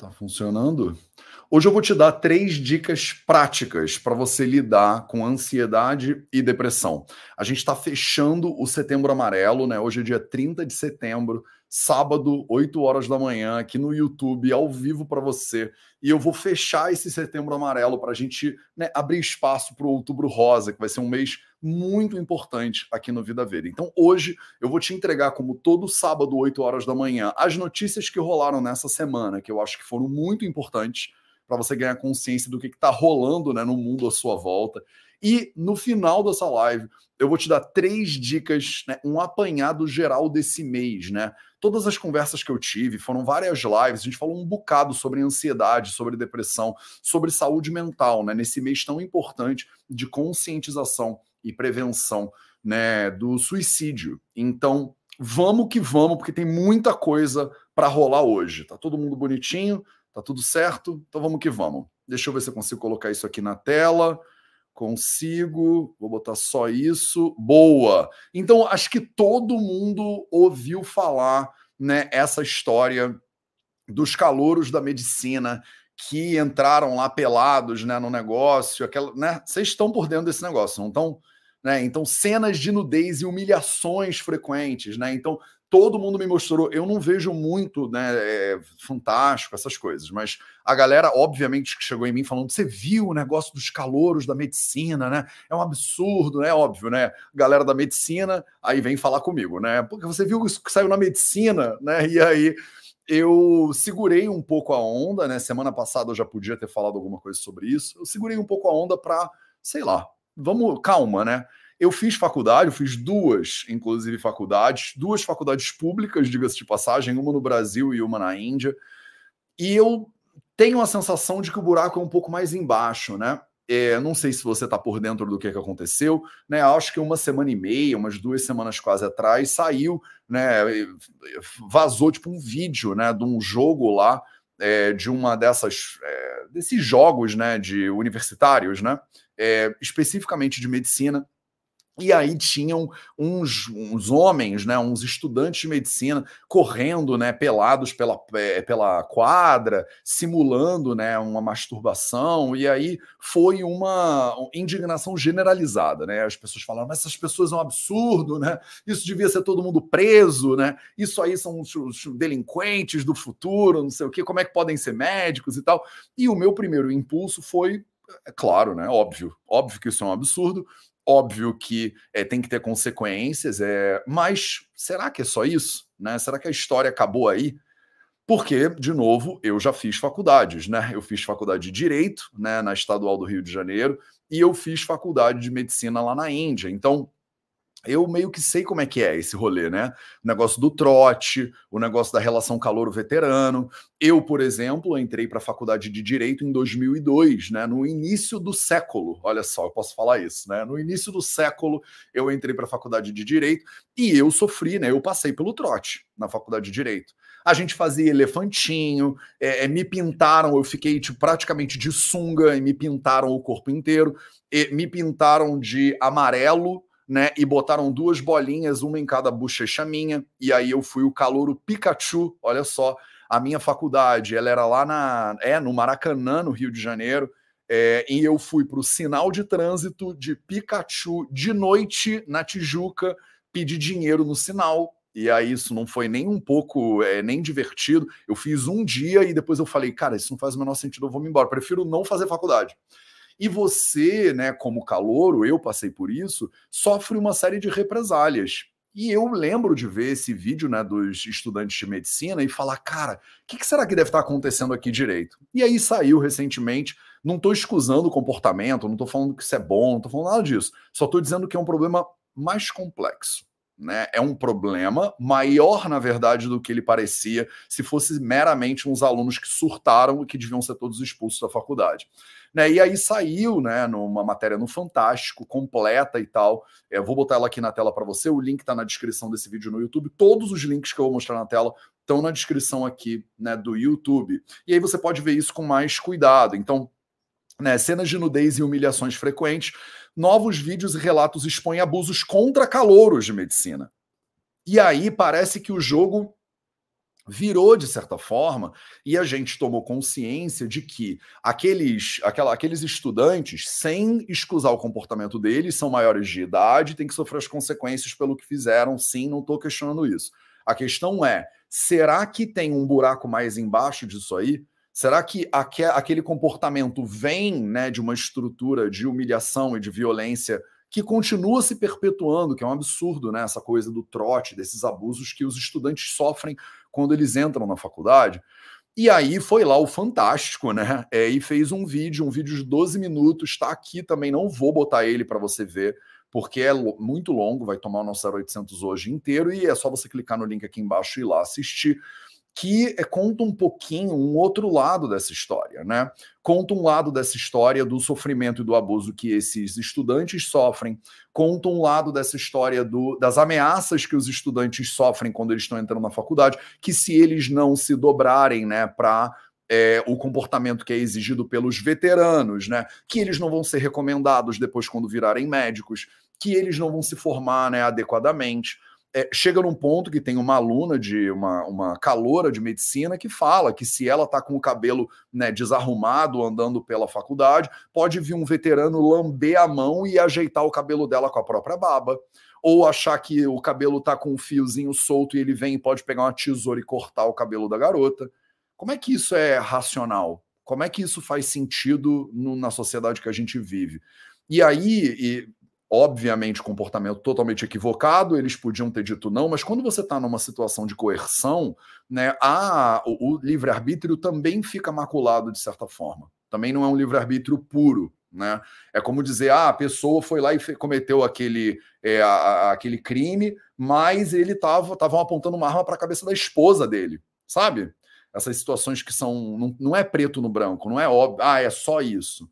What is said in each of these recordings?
Tá funcionando? Hoje eu vou te dar três dicas práticas para você lidar com ansiedade e depressão. A gente está fechando o setembro amarelo, né? Hoje é dia 30 de setembro sábado, 8 horas da manhã, aqui no YouTube, ao vivo para você. E eu vou fechar esse setembro amarelo para a gente né, abrir espaço para o outubro rosa, que vai ser um mês muito importante aqui no Vida Verde. Então, hoje eu vou te entregar, como todo sábado, 8 horas da manhã, as notícias que rolaram nessa semana, que eu acho que foram muito importantes para você ganhar consciência do que está rolando né, no mundo à sua volta. E no final dessa live, eu vou te dar três dicas, né, um apanhado geral desse mês, né? Todas as conversas que eu tive, foram várias lives, a gente falou um bocado sobre ansiedade, sobre depressão, sobre saúde mental, né? Nesse mês tão importante de conscientização e prevenção, né, do suicídio. Então, vamos que vamos, porque tem muita coisa para rolar hoje. Tá todo mundo bonitinho, tá tudo certo? Então vamos que vamos. Deixa eu ver se eu consigo colocar isso aqui na tela. Consigo, vou botar só isso. Boa. Então, acho que todo mundo ouviu falar, né, essa história dos calouros da medicina que entraram lá pelados, né, no negócio, aquela, né? Vocês estão por dentro desse negócio, não estão? Né? Então, cenas de nudez e humilhações frequentes, né? Então, todo mundo me mostrou. Eu não vejo muito, né? É, fantástico, essas coisas, mas a galera, obviamente, que chegou em mim falando: você viu o negócio dos calouros da medicina, né? É um absurdo, né? Óbvio, né? Galera da medicina, aí vem falar comigo, né? Porque você viu isso que saiu na medicina, né? E aí eu segurei um pouco a onda, né? Semana passada eu já podia ter falado alguma coisa sobre isso. Eu segurei um pouco a onda para, sei lá, vamos, calma, né? Eu fiz faculdade, eu fiz duas, inclusive, faculdades, duas faculdades públicas, diga-se de passagem, uma no Brasil e uma na Índia. E eu tenho a sensação de que o buraco é um pouco mais embaixo, né? É, não sei se você está por dentro do que, que aconteceu, né? Acho que uma semana e meia, umas duas semanas quase atrás, saiu, né? Vazou tipo um vídeo, né? De um jogo lá, é, de uma dessas é, desses jogos, né? De universitários, né? É, especificamente de medicina, e aí tinham uns, uns homens, né, uns estudantes de medicina correndo, né, pelados pela, é, pela quadra, simulando, né, uma masturbação. E aí foi uma indignação generalizada, né? As pessoas falaram: "Mas essas pessoas são um absurdo, né? Isso devia ser todo mundo preso, né? Isso aí são os, os delinquentes do futuro, não sei o quê. Como é que podem ser médicos e tal?" E o meu primeiro impulso foi é claro, né? Óbvio, óbvio que isso é um absurdo. Óbvio que é, tem que ter consequências, é, mas será que é só isso? Né? Será que a história acabou aí? Porque, de novo, eu já fiz faculdades, né? Eu fiz faculdade de Direito, né, na Estadual do Rio de Janeiro, e eu fiz faculdade de Medicina lá na Índia. Então, eu meio que sei como é que é esse rolê, né? O negócio do trote, o negócio da relação calor-veterano. Eu, por exemplo, entrei para a faculdade de Direito em 2002, né? No início do século. Olha só, eu posso falar isso, né? No início do século, eu entrei para a faculdade de Direito e eu sofri, né? Eu passei pelo trote na faculdade de Direito. A gente fazia elefantinho, é, é, me pintaram, eu fiquei tipo, praticamente de sunga e me pintaram o corpo inteiro, me pintaram de amarelo né? E botaram duas bolinhas, uma em cada bochecha minha, e aí eu fui o calouro Pikachu, olha só, a minha faculdade, ela era lá na, é, no Maracanã, no Rio de Janeiro, é, e eu fui para o sinal de trânsito de Pikachu de noite na Tijuca, pedir dinheiro no sinal, e aí isso não foi nem um pouco, é, nem divertido. Eu fiz um dia e depois eu falei, cara, isso não faz o menor sentido, eu vou me embora. Prefiro não fazer faculdade. E você, né, como calouro, eu passei por isso, sofre uma série de represálias. E eu lembro de ver esse vídeo né, dos estudantes de medicina e falar, cara, o que, que, será que deve estar acontecendo aqui direito? E aí saiu recentemente, não estou excusando o comportamento, não estou falando que isso é bom, não estou falando nada disso. Só estou dizendo que é um problema mais complexo. Né? É um problema maior, na verdade, do que ele parecia se fosse meramente uns alunos que surtaram e que deviam ser todos expulsos da faculdade. Né? E aí saiu, né, numa matéria no Fantástico, completa e tal. É, vou botar ela aqui na tela para você. O link está na descrição desse vídeo no YouTube. Todos os links que eu vou mostrar na tela estão na descrição aqui, né, do YouTube. E aí você pode ver isso com mais cuidado. Então, né, cenas de nudez e humilhações frequentes. Novos vídeos e relatos expõem abusos contra calouros de medicina. E aí parece que o jogo virou de certa forma e a gente tomou consciência de que aqueles, aquela, aqueles estudantes, sem excusar o comportamento deles, são maiores de idade, têm que sofrer as consequências pelo que fizeram. Sim, não estou questionando isso. A questão é: será que tem um buraco mais embaixo disso aí? Será que aquele comportamento vem né, de uma estrutura de humilhação e de violência que continua se perpetuando, que é um absurdo, né? Essa coisa do trote, desses abusos que os estudantes sofrem quando eles entram na faculdade. E aí foi lá o Fantástico, né? É, e fez um vídeo, um vídeo de 12 minutos, está aqui também, não vou botar ele para você ver, porque é muito longo, vai tomar o nosso 0800 hoje inteiro, e é só você clicar no link aqui embaixo e ir lá assistir que é, conta um pouquinho um outro lado dessa história, né? Conta um lado dessa história do sofrimento e do abuso que esses estudantes sofrem, conta um lado dessa história do, das ameaças que os estudantes sofrem quando eles estão entrando na faculdade, que se eles não se dobrarem, né, para é, o comportamento que é exigido pelos veteranos, né? Que eles não vão ser recomendados depois quando virarem médicos, que eles não vão se formar né, adequadamente é, chega num ponto que tem uma aluna de uma, uma caloura de medicina que fala que se ela está com o cabelo né, desarrumado andando pela faculdade, pode vir um veterano lamber a mão e ajeitar o cabelo dela com a própria baba. Ou achar que o cabelo está com um fiozinho solto e ele vem e pode pegar uma tesoura e cortar o cabelo da garota. Como é que isso é racional? Como é que isso faz sentido no, na sociedade que a gente vive? E aí, e obviamente, comportamento totalmente equivocado, eles podiam ter dito não, mas quando você está numa situação de coerção, né, a, o, o livre-arbítrio também fica maculado de certa forma. Também não é um livre-arbítrio puro. Né? É como dizer, ah, a pessoa foi lá e cometeu aquele, é, a, a, aquele crime, mas ele estava estavam apontando uma arma para a cabeça da esposa dele, sabe? Essas situações que são. Não, não é preto no branco, não é óbvio, ah, é só isso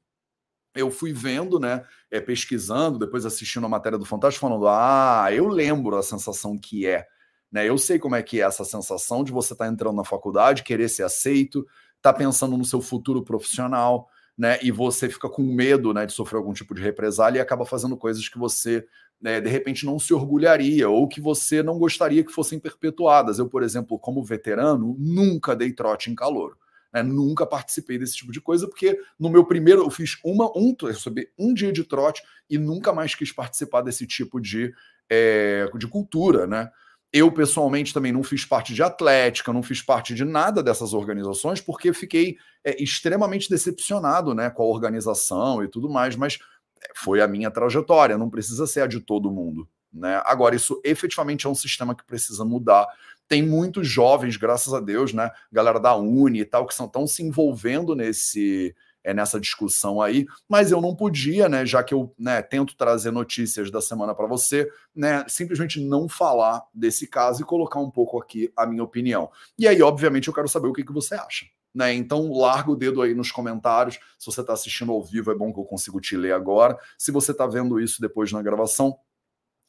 eu fui vendo, né, é, pesquisando, depois assistindo a matéria do Fantástico, falando: ah, eu lembro a sensação que é. Né? Eu sei como é que é essa sensação de você estar tá entrando na faculdade, querer ser aceito, tá pensando no seu futuro profissional, né? E você fica com medo né, de sofrer algum tipo de represália e acaba fazendo coisas que você, né, de repente, não se orgulharia ou que você não gostaria que fossem perpetuadas. Eu, por exemplo, como veterano, nunca dei trote em calor. Né? Nunca participei desse tipo de coisa, porque no meu primeiro eu fiz uma, um, eu recebi um dia de trote e nunca mais quis participar desse tipo de, é, de cultura, né? Eu, pessoalmente, também não fiz parte de atlética, não fiz parte de nada dessas organizações, porque fiquei é, extremamente decepcionado né, com a organização e tudo mais, mas é, foi a minha trajetória, não precisa ser a de todo mundo. Né? Agora, isso efetivamente é um sistema que precisa mudar tem muitos jovens, graças a Deus, né? Galera da Uni e tal, que estão se envolvendo nesse é, nessa discussão aí, mas eu não podia, né? Já que eu né, tento trazer notícias da semana para você, né? Simplesmente não falar desse caso e colocar um pouco aqui a minha opinião. E aí, obviamente, eu quero saber o que, que você acha. Né? Então, larga o dedo aí nos comentários. Se você está assistindo ao vivo, é bom que eu consigo te ler agora. Se você está vendo isso depois na gravação,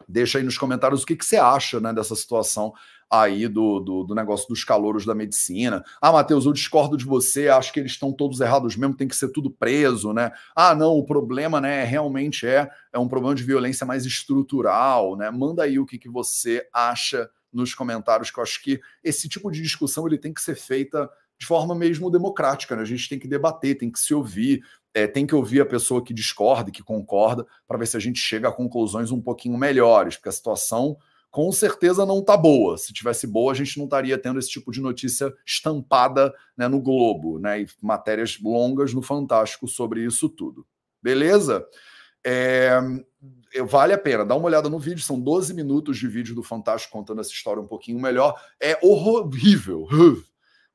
deixa aí nos comentários o que, que você acha né, dessa situação aí do, do, do, negócio dos calouros da medicina. Ah, Matheus, eu discordo de você, acho que eles estão todos errados mesmo, tem que ser tudo preso, né? Ah, não, o problema, né, realmente é, é um problema de violência mais estrutural, né? Manda aí o que, que você acha nos comentários, que eu acho que esse tipo de discussão ele tem que ser feita de forma mesmo democrática, né? A gente tem que debater, tem que se ouvir, é, tem que ouvir a pessoa que discorda e que concorda, para ver se a gente chega a conclusões um pouquinho melhores, porque a situação com certeza não está boa. Se tivesse boa, a gente não estaria tendo esse tipo de notícia estampada né, no Globo, né? E matérias longas no Fantástico sobre isso tudo. Beleza? É, vale a pena, dá uma olhada no vídeo, são 12 minutos de vídeo do Fantástico contando essa história um pouquinho melhor. É horrível.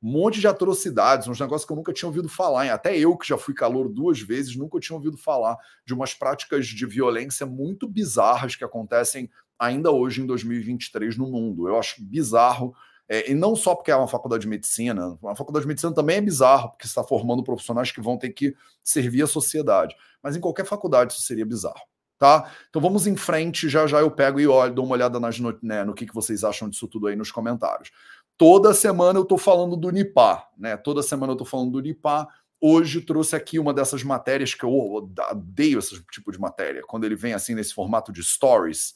Um monte de atrocidades, uns negócios que eu nunca tinha ouvido falar. Até eu, que já fui calor duas vezes, nunca tinha ouvido falar de umas práticas de violência muito bizarras que acontecem ainda hoje em 2023 no mundo. Eu acho bizarro, é, e não só porque é uma faculdade de medicina, a faculdade de medicina também é bizarro, porque está formando profissionais que vão ter que servir a sociedade. Mas em qualquer faculdade isso seria bizarro. Tá? Então vamos em frente, já já eu pego e olho, dou uma olhada nas, né, no que, que vocês acham disso tudo aí nos comentários. Toda semana eu estou falando do NIPA, né? Toda semana eu estou falando do NIPA. Hoje trouxe aqui uma dessas matérias que eu odeio esse tipo de matéria, quando ele vem assim nesse formato de stories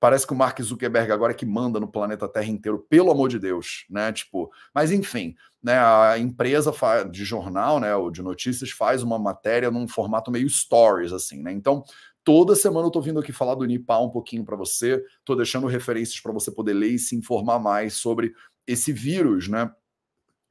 Parece que o Mark Zuckerberg agora é que manda no planeta Terra inteiro, pelo amor de Deus, né? Tipo, mas enfim, né? A empresa de jornal, né, ou de notícias faz uma matéria num formato meio stories, assim, né? Então, toda semana eu tô vindo aqui falar do Nipah um pouquinho para você, tô deixando referências para você poder ler e se informar mais sobre esse vírus, né?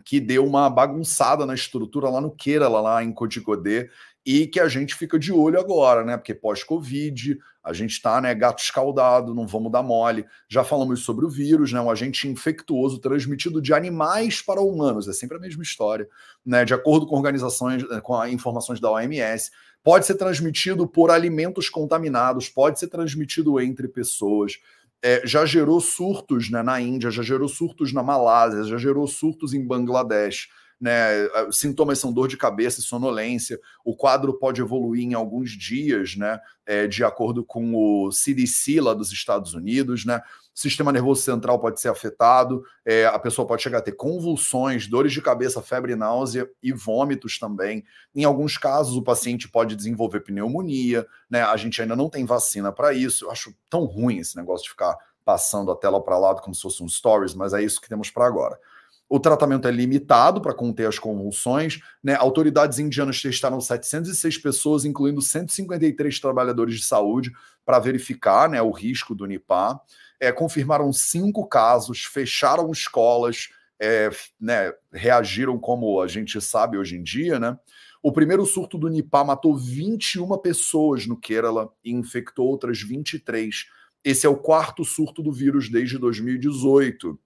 Que deu uma bagunçada na estrutura lá no Kerala, lá em Coticodê, e que a gente fica de olho agora, né? Porque pós-Covid, a gente está, né, gato escaldado, não vamos dar mole. Já falamos sobre o vírus, né? Um agente infectuoso transmitido de animais para humanos, é sempre a mesma história, né? De acordo com organizações, eh, com informações da OMS, pode ser transmitido por alimentos contaminados, pode ser transmitido entre pessoas. É, já gerou surtos né, na Índia, já gerou surtos na Malásia, já gerou surtos em Bangladesh né? Sintomas são dor de cabeça e sonolência. O quadro pode evoluir em alguns dias, né? É, de acordo com o CDC lá dos Estados Unidos, né? Sistema nervoso central pode ser afetado, é, a pessoa pode chegar a ter convulsões, dores de cabeça, febre, náusea e vômitos também. Em alguns casos, o paciente pode desenvolver pneumonia, né? A gente ainda não tem vacina para isso. Eu acho tão ruim esse negócio de ficar passando a tela para lado como se fosse um stories, mas é isso que temos para agora. O tratamento é limitado para conter as convulsões. Né? Autoridades indianas testaram 706 pessoas, incluindo 153 trabalhadores de saúde, para verificar né, o risco do Nipah. É, confirmaram cinco casos, fecharam escolas, é, né, reagiram como a gente sabe hoje em dia. Né? O primeiro surto do Nipah matou 21 pessoas no Kerala e infectou outras 23. Esse é o quarto surto do vírus desde 2018.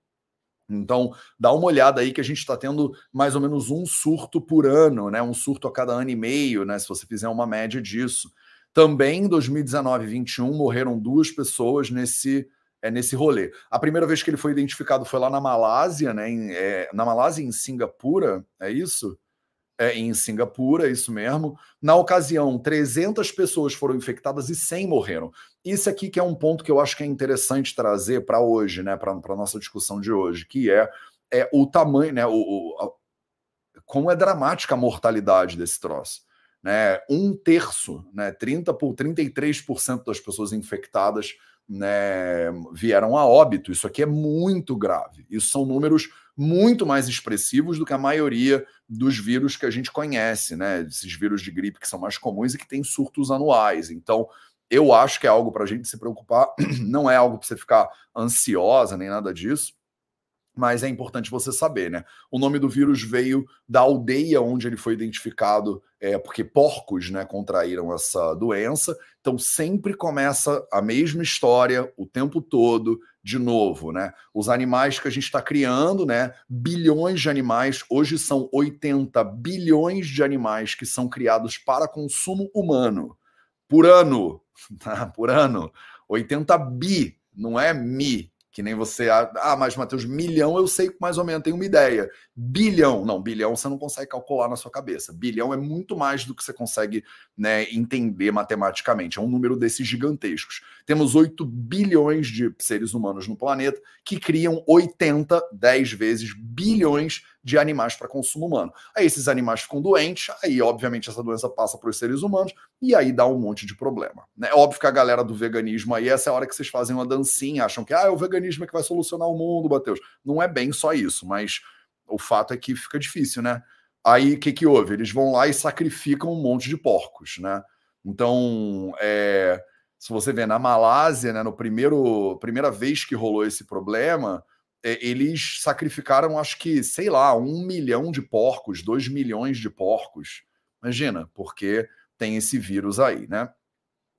Então, dá uma olhada aí que a gente está tendo mais ou menos um surto por ano, né? Um surto a cada ano e meio, né? Se você fizer uma média disso. Também em 2019 e 2021 morreram duas pessoas nesse é nesse rolê. A primeira vez que ele foi identificado foi lá na Malásia, né? Em, é, na Malásia, em Singapura, é isso? é, em Singapura, isso mesmo. Na ocasião, 300 pessoas foram infectadas e 100 morreram. Isso aqui que é um ponto que eu acho que é interessante trazer para hoje, né, para a nossa discussão de hoje, que é, é o tamanho, né, o, o a, como é dramática a mortalidade desse troço. Né? Um terço, né, 30 por 33% das pessoas infectadas né, vieram a óbito. Isso aqui é muito grave. Isso são números muito mais expressivos do que a maioria dos vírus que a gente conhece, né? Esses vírus de gripe que são mais comuns e que têm surtos anuais. Então, eu acho que é algo para a gente se preocupar, não é algo para você ficar ansiosa nem nada disso mas é importante você saber, né? O nome do vírus veio da aldeia onde ele foi identificado, é, porque porcos, né, contraíram essa doença. Então sempre começa a mesma história o tempo todo, de novo, né? Os animais que a gente está criando, né? Bilhões de animais, hoje são 80 bilhões de animais que são criados para consumo humano por ano, tá? Por ano, 80 bi, não é mi, que nem você. Ah, mas Matheus, milhão eu sei mais ou menos, tenho uma ideia. Bilhão, não, bilhão você não consegue calcular na sua cabeça. Bilhão é muito mais do que você consegue né, entender matematicamente. É um número desses gigantescos. Temos 8 bilhões de seres humanos no planeta que criam 80, 10 vezes bilhões de animais para consumo humano. Aí esses animais ficam doentes, aí obviamente essa doença passa para os seres humanos e aí dá um monte de problema. Né? É óbvio que a galera do veganismo aí, essa é a hora que vocês fazem uma dancinha, acham que ah, é o veganismo que vai solucionar o mundo, Matheus. Não é bem só isso, mas o fato é que fica difícil, né? Aí o que, que houve? Eles vão lá e sacrificam um monte de porcos, né? Então, é, se você vê na Malásia, né, no primeiro primeira vez que rolou esse problema, é, eles sacrificaram, acho que, sei lá, um milhão de porcos, dois milhões de porcos. Imagina, porque tem esse vírus aí, né?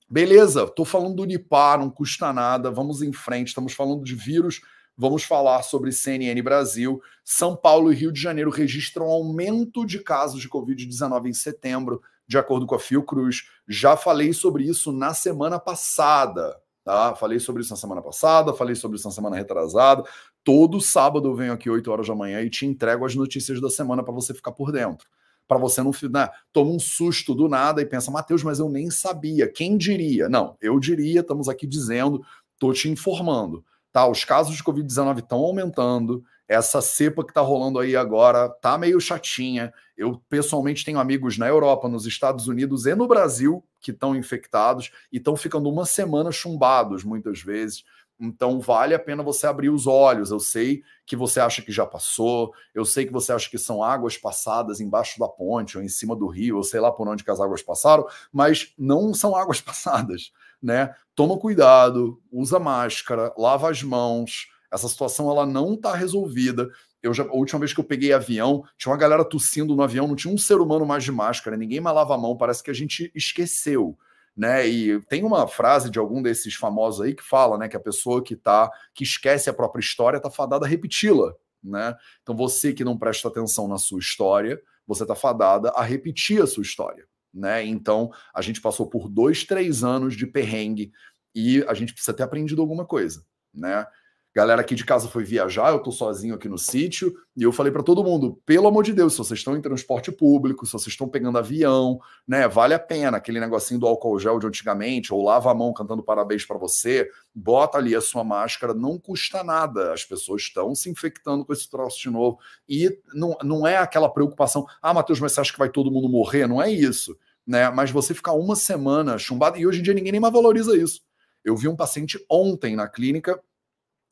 Beleza, tô falando do Nipah, não custa nada, vamos em frente, estamos falando de vírus, vamos falar sobre CNN Brasil. São Paulo e Rio de Janeiro registram aumento de casos de Covid-19 em setembro, de acordo com a Fiocruz. Já falei sobre isso na semana passada, Tá? Falei sobre isso na semana passada, falei sobre isso na semana retrasada. Todo sábado eu venho aqui 8 horas da manhã e te entrego as notícias da semana para você ficar por dentro. Para você não né, toma um susto do nada e pensa, Matheus, mas eu nem sabia. Quem diria? Não, eu diria, estamos aqui dizendo, estou te informando. Tá? Os casos de Covid-19 estão aumentando, essa cepa que está rolando aí agora tá meio chatinha. Eu pessoalmente tenho amigos na Europa, nos Estados Unidos e no Brasil que estão infectados e estão ficando uma semana chumbados muitas vezes. Então vale a pena você abrir os olhos. Eu sei que você acha que já passou, eu sei que você acha que são águas passadas embaixo da ponte ou em cima do rio, ou sei lá por onde que as águas passaram, mas não são águas passadas, né? Toma cuidado, usa máscara, lava as mãos. Essa situação ela não está resolvida. Eu já, a última vez que eu peguei avião, tinha uma galera tossindo no avião, não tinha um ser humano mais de máscara, ninguém mais lava a mão, parece que a gente esqueceu né? E tem uma frase de algum desses famosos aí que fala, né, que a pessoa que tá que esquece a própria história tá fadada a repeti-la, né? Então você que não presta atenção na sua história, você tá fadada a repetir a sua história, né? Então a gente passou por dois, três anos de perrengue e a gente precisa ter aprendido alguma coisa, né? Galera aqui de casa foi viajar, eu tô sozinho aqui no sítio, e eu falei para todo mundo, pelo amor de Deus, se vocês estão em transporte público, se vocês estão pegando avião, né, vale a pena aquele negocinho do álcool gel de antigamente, ou lava a mão cantando parabéns para você, bota ali a sua máscara, não custa nada, as pessoas estão se infectando com esse troço de novo, e não, não é aquela preocupação, ah, Matheus, mas você acha que vai todo mundo morrer? Não é isso, né, mas você ficar uma semana chumbado, e hoje em dia ninguém nem mais valoriza isso. Eu vi um paciente ontem na clínica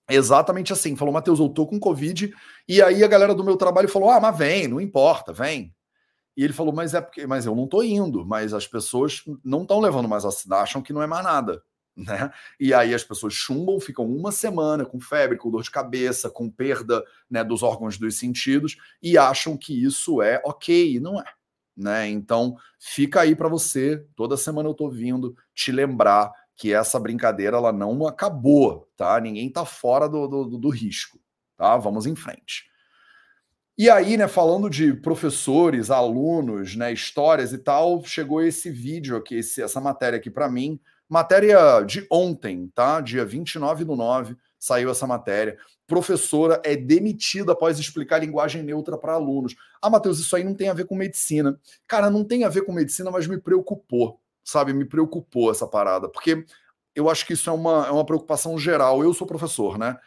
Exatamente assim. Falou, Matheus, eu tô com Covid. E aí a galera do meu trabalho falou: ah, mas vem, não importa, vem. E ele falou, mas é porque, mas eu não tô indo, mas as pessoas não estão levando mais a acham que não é mais nada. Né? E aí as pessoas chumbam, ficam uma semana com febre, com dor de cabeça, com perda né, dos órgãos dos sentidos e acham que isso é ok, não é. Né? Então fica aí para você. Toda semana eu tô vindo te lembrar que essa brincadeira ela não acabou, tá? Ninguém tá fora do, do, do risco, tá? Vamos em frente. E aí, né, falando de professores, alunos, né, histórias e tal, chegou esse vídeo aqui, esse, essa matéria aqui para mim, matéria de ontem, tá? Dia 29 do 9, saiu essa matéria. Professora é demitida após explicar linguagem neutra para alunos. Ah, Matheus, isso aí não tem a ver com medicina. Cara, não tem a ver com medicina, mas me preocupou sabe, me preocupou essa parada, porque eu acho que isso é uma, é uma preocupação geral. Eu sou professor, né?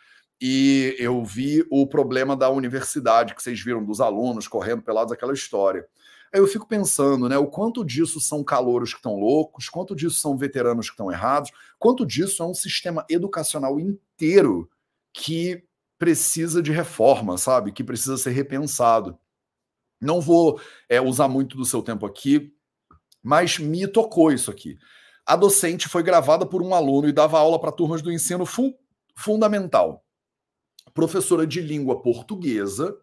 E eu vi o problema da universidade, que vocês viram dos alunos correndo pelados, aquela história. Aí eu fico pensando, né, o quanto disso são calouros que estão loucos, quanto disso são veteranos que estão errados, quanto disso é um sistema educacional inteiro que precisa de reforma, sabe? Que precisa ser repensado. Não vou é, usar muito do seu tempo aqui, mas me tocou isso aqui. A docente foi gravada por um aluno e dava aula para turmas do ensino fu fundamental. Professora de língua portuguesa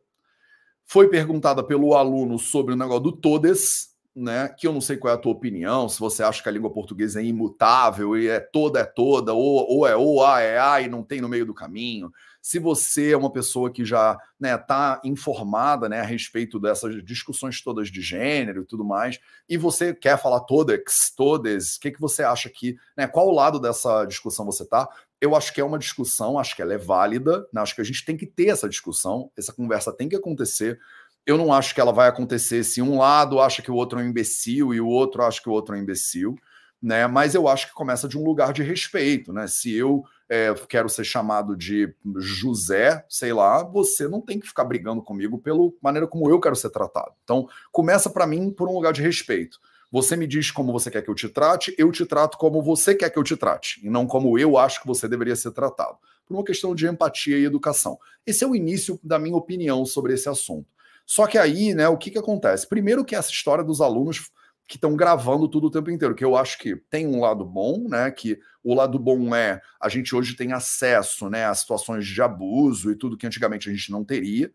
foi perguntada pelo aluno sobre o negócio do todes, né? Que eu não sei qual é a tua opinião, se você acha que a língua portuguesa é imutável e é toda é toda, ou, ou é ou, a é a e não tem no meio do caminho se você é uma pessoa que já está né, tá informada né, a respeito dessas discussões todas de gênero e tudo mais, e você quer falar todex, todes, o que, que você acha que, né, qual lado dessa discussão você está? Eu acho que é uma discussão, acho que ela é válida, né, acho que a gente tem que ter essa discussão, essa conversa tem que acontecer. Eu não acho que ela vai acontecer se um lado acha que o outro é um imbecil e o outro acha que o outro é um imbecil né? Mas eu acho que começa de um lugar de respeito, né? Se eu é, quero ser chamado de José, sei lá, você não tem que ficar brigando comigo pela maneira como eu quero ser tratado. Então, começa para mim por um lugar de respeito. Você me diz como você quer que eu te trate, eu te trato como você quer que eu te trate, e não como eu acho que você deveria ser tratado. Por uma questão de empatia e educação. Esse é o início da minha opinião sobre esse assunto. Só que aí, né, o que, que acontece? Primeiro que essa história dos alunos que estão gravando tudo o tempo inteiro, que eu acho que tem um lado bom, né? Que o lado bom é a gente hoje tem acesso né, a situações de abuso e tudo que antigamente a gente não teria.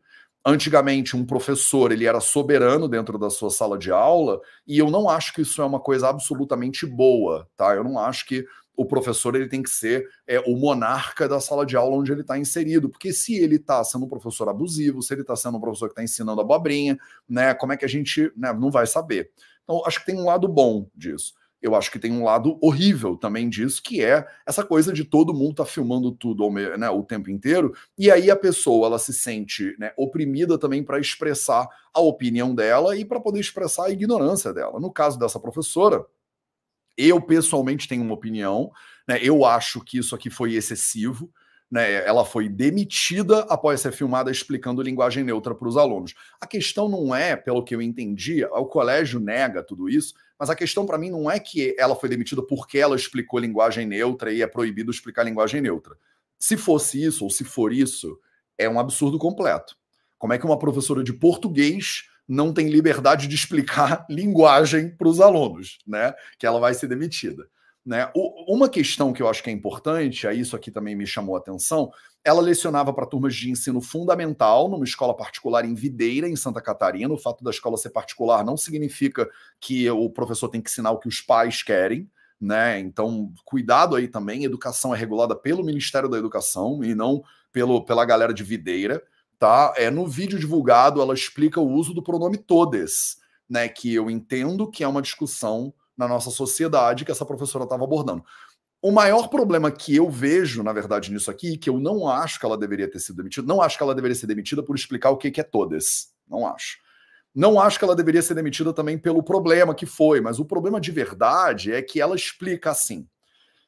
Antigamente, um professor ele era soberano dentro da sua sala de aula, e eu não acho que isso é uma coisa absolutamente boa, tá? Eu não acho que o professor ele tem que ser é, o monarca da sala de aula onde ele está inserido, porque se ele está sendo um professor abusivo, se ele está sendo um professor que está ensinando abobrinha, né, como é que a gente né, não vai saber? Então, acho que tem um lado bom disso. Eu acho que tem um lado horrível também disso, que é essa coisa de todo mundo tá filmando tudo né, o tempo inteiro, e aí a pessoa ela se sente né, oprimida também para expressar a opinião dela e para poder expressar a ignorância dela. No caso dessa professora, eu pessoalmente tenho uma opinião, né, eu acho que isso aqui foi excessivo né, ela foi demitida após ser filmada explicando linguagem neutra para os alunos. A questão não é, pelo que eu entendi, o colégio nega tudo isso, mas a questão para mim não é que ela foi demitida porque ela explicou linguagem neutra e é proibido explicar linguagem neutra. Se fosse isso, ou se for isso, é um absurdo completo. Como é que uma professora de português não tem liberdade de explicar linguagem para os alunos, né? Que ela vai ser demitida. Né? O, uma questão que eu acho que é importante, aí isso aqui também me chamou a atenção, ela lecionava para turmas de ensino fundamental numa escola particular em Videira, em Santa Catarina. O fato da escola ser particular não significa que o professor tem que ensinar o que os pais querem. Né? Então, cuidado aí também. Educação é regulada pelo Ministério da Educação e não pelo, pela galera de Videira tá? É no vídeo divulgado ela explica o uso do pronome todes, né? Que eu entendo que é uma discussão na nossa sociedade que essa professora estava abordando. O maior problema que eu vejo, na verdade, nisso aqui, que eu não acho que ela deveria ter sido demitida, não acho que ela deveria ser demitida por explicar o que, que é todes. Não acho. Não acho que ela deveria ser demitida também pelo problema que foi, mas o problema de verdade é que ela explica assim.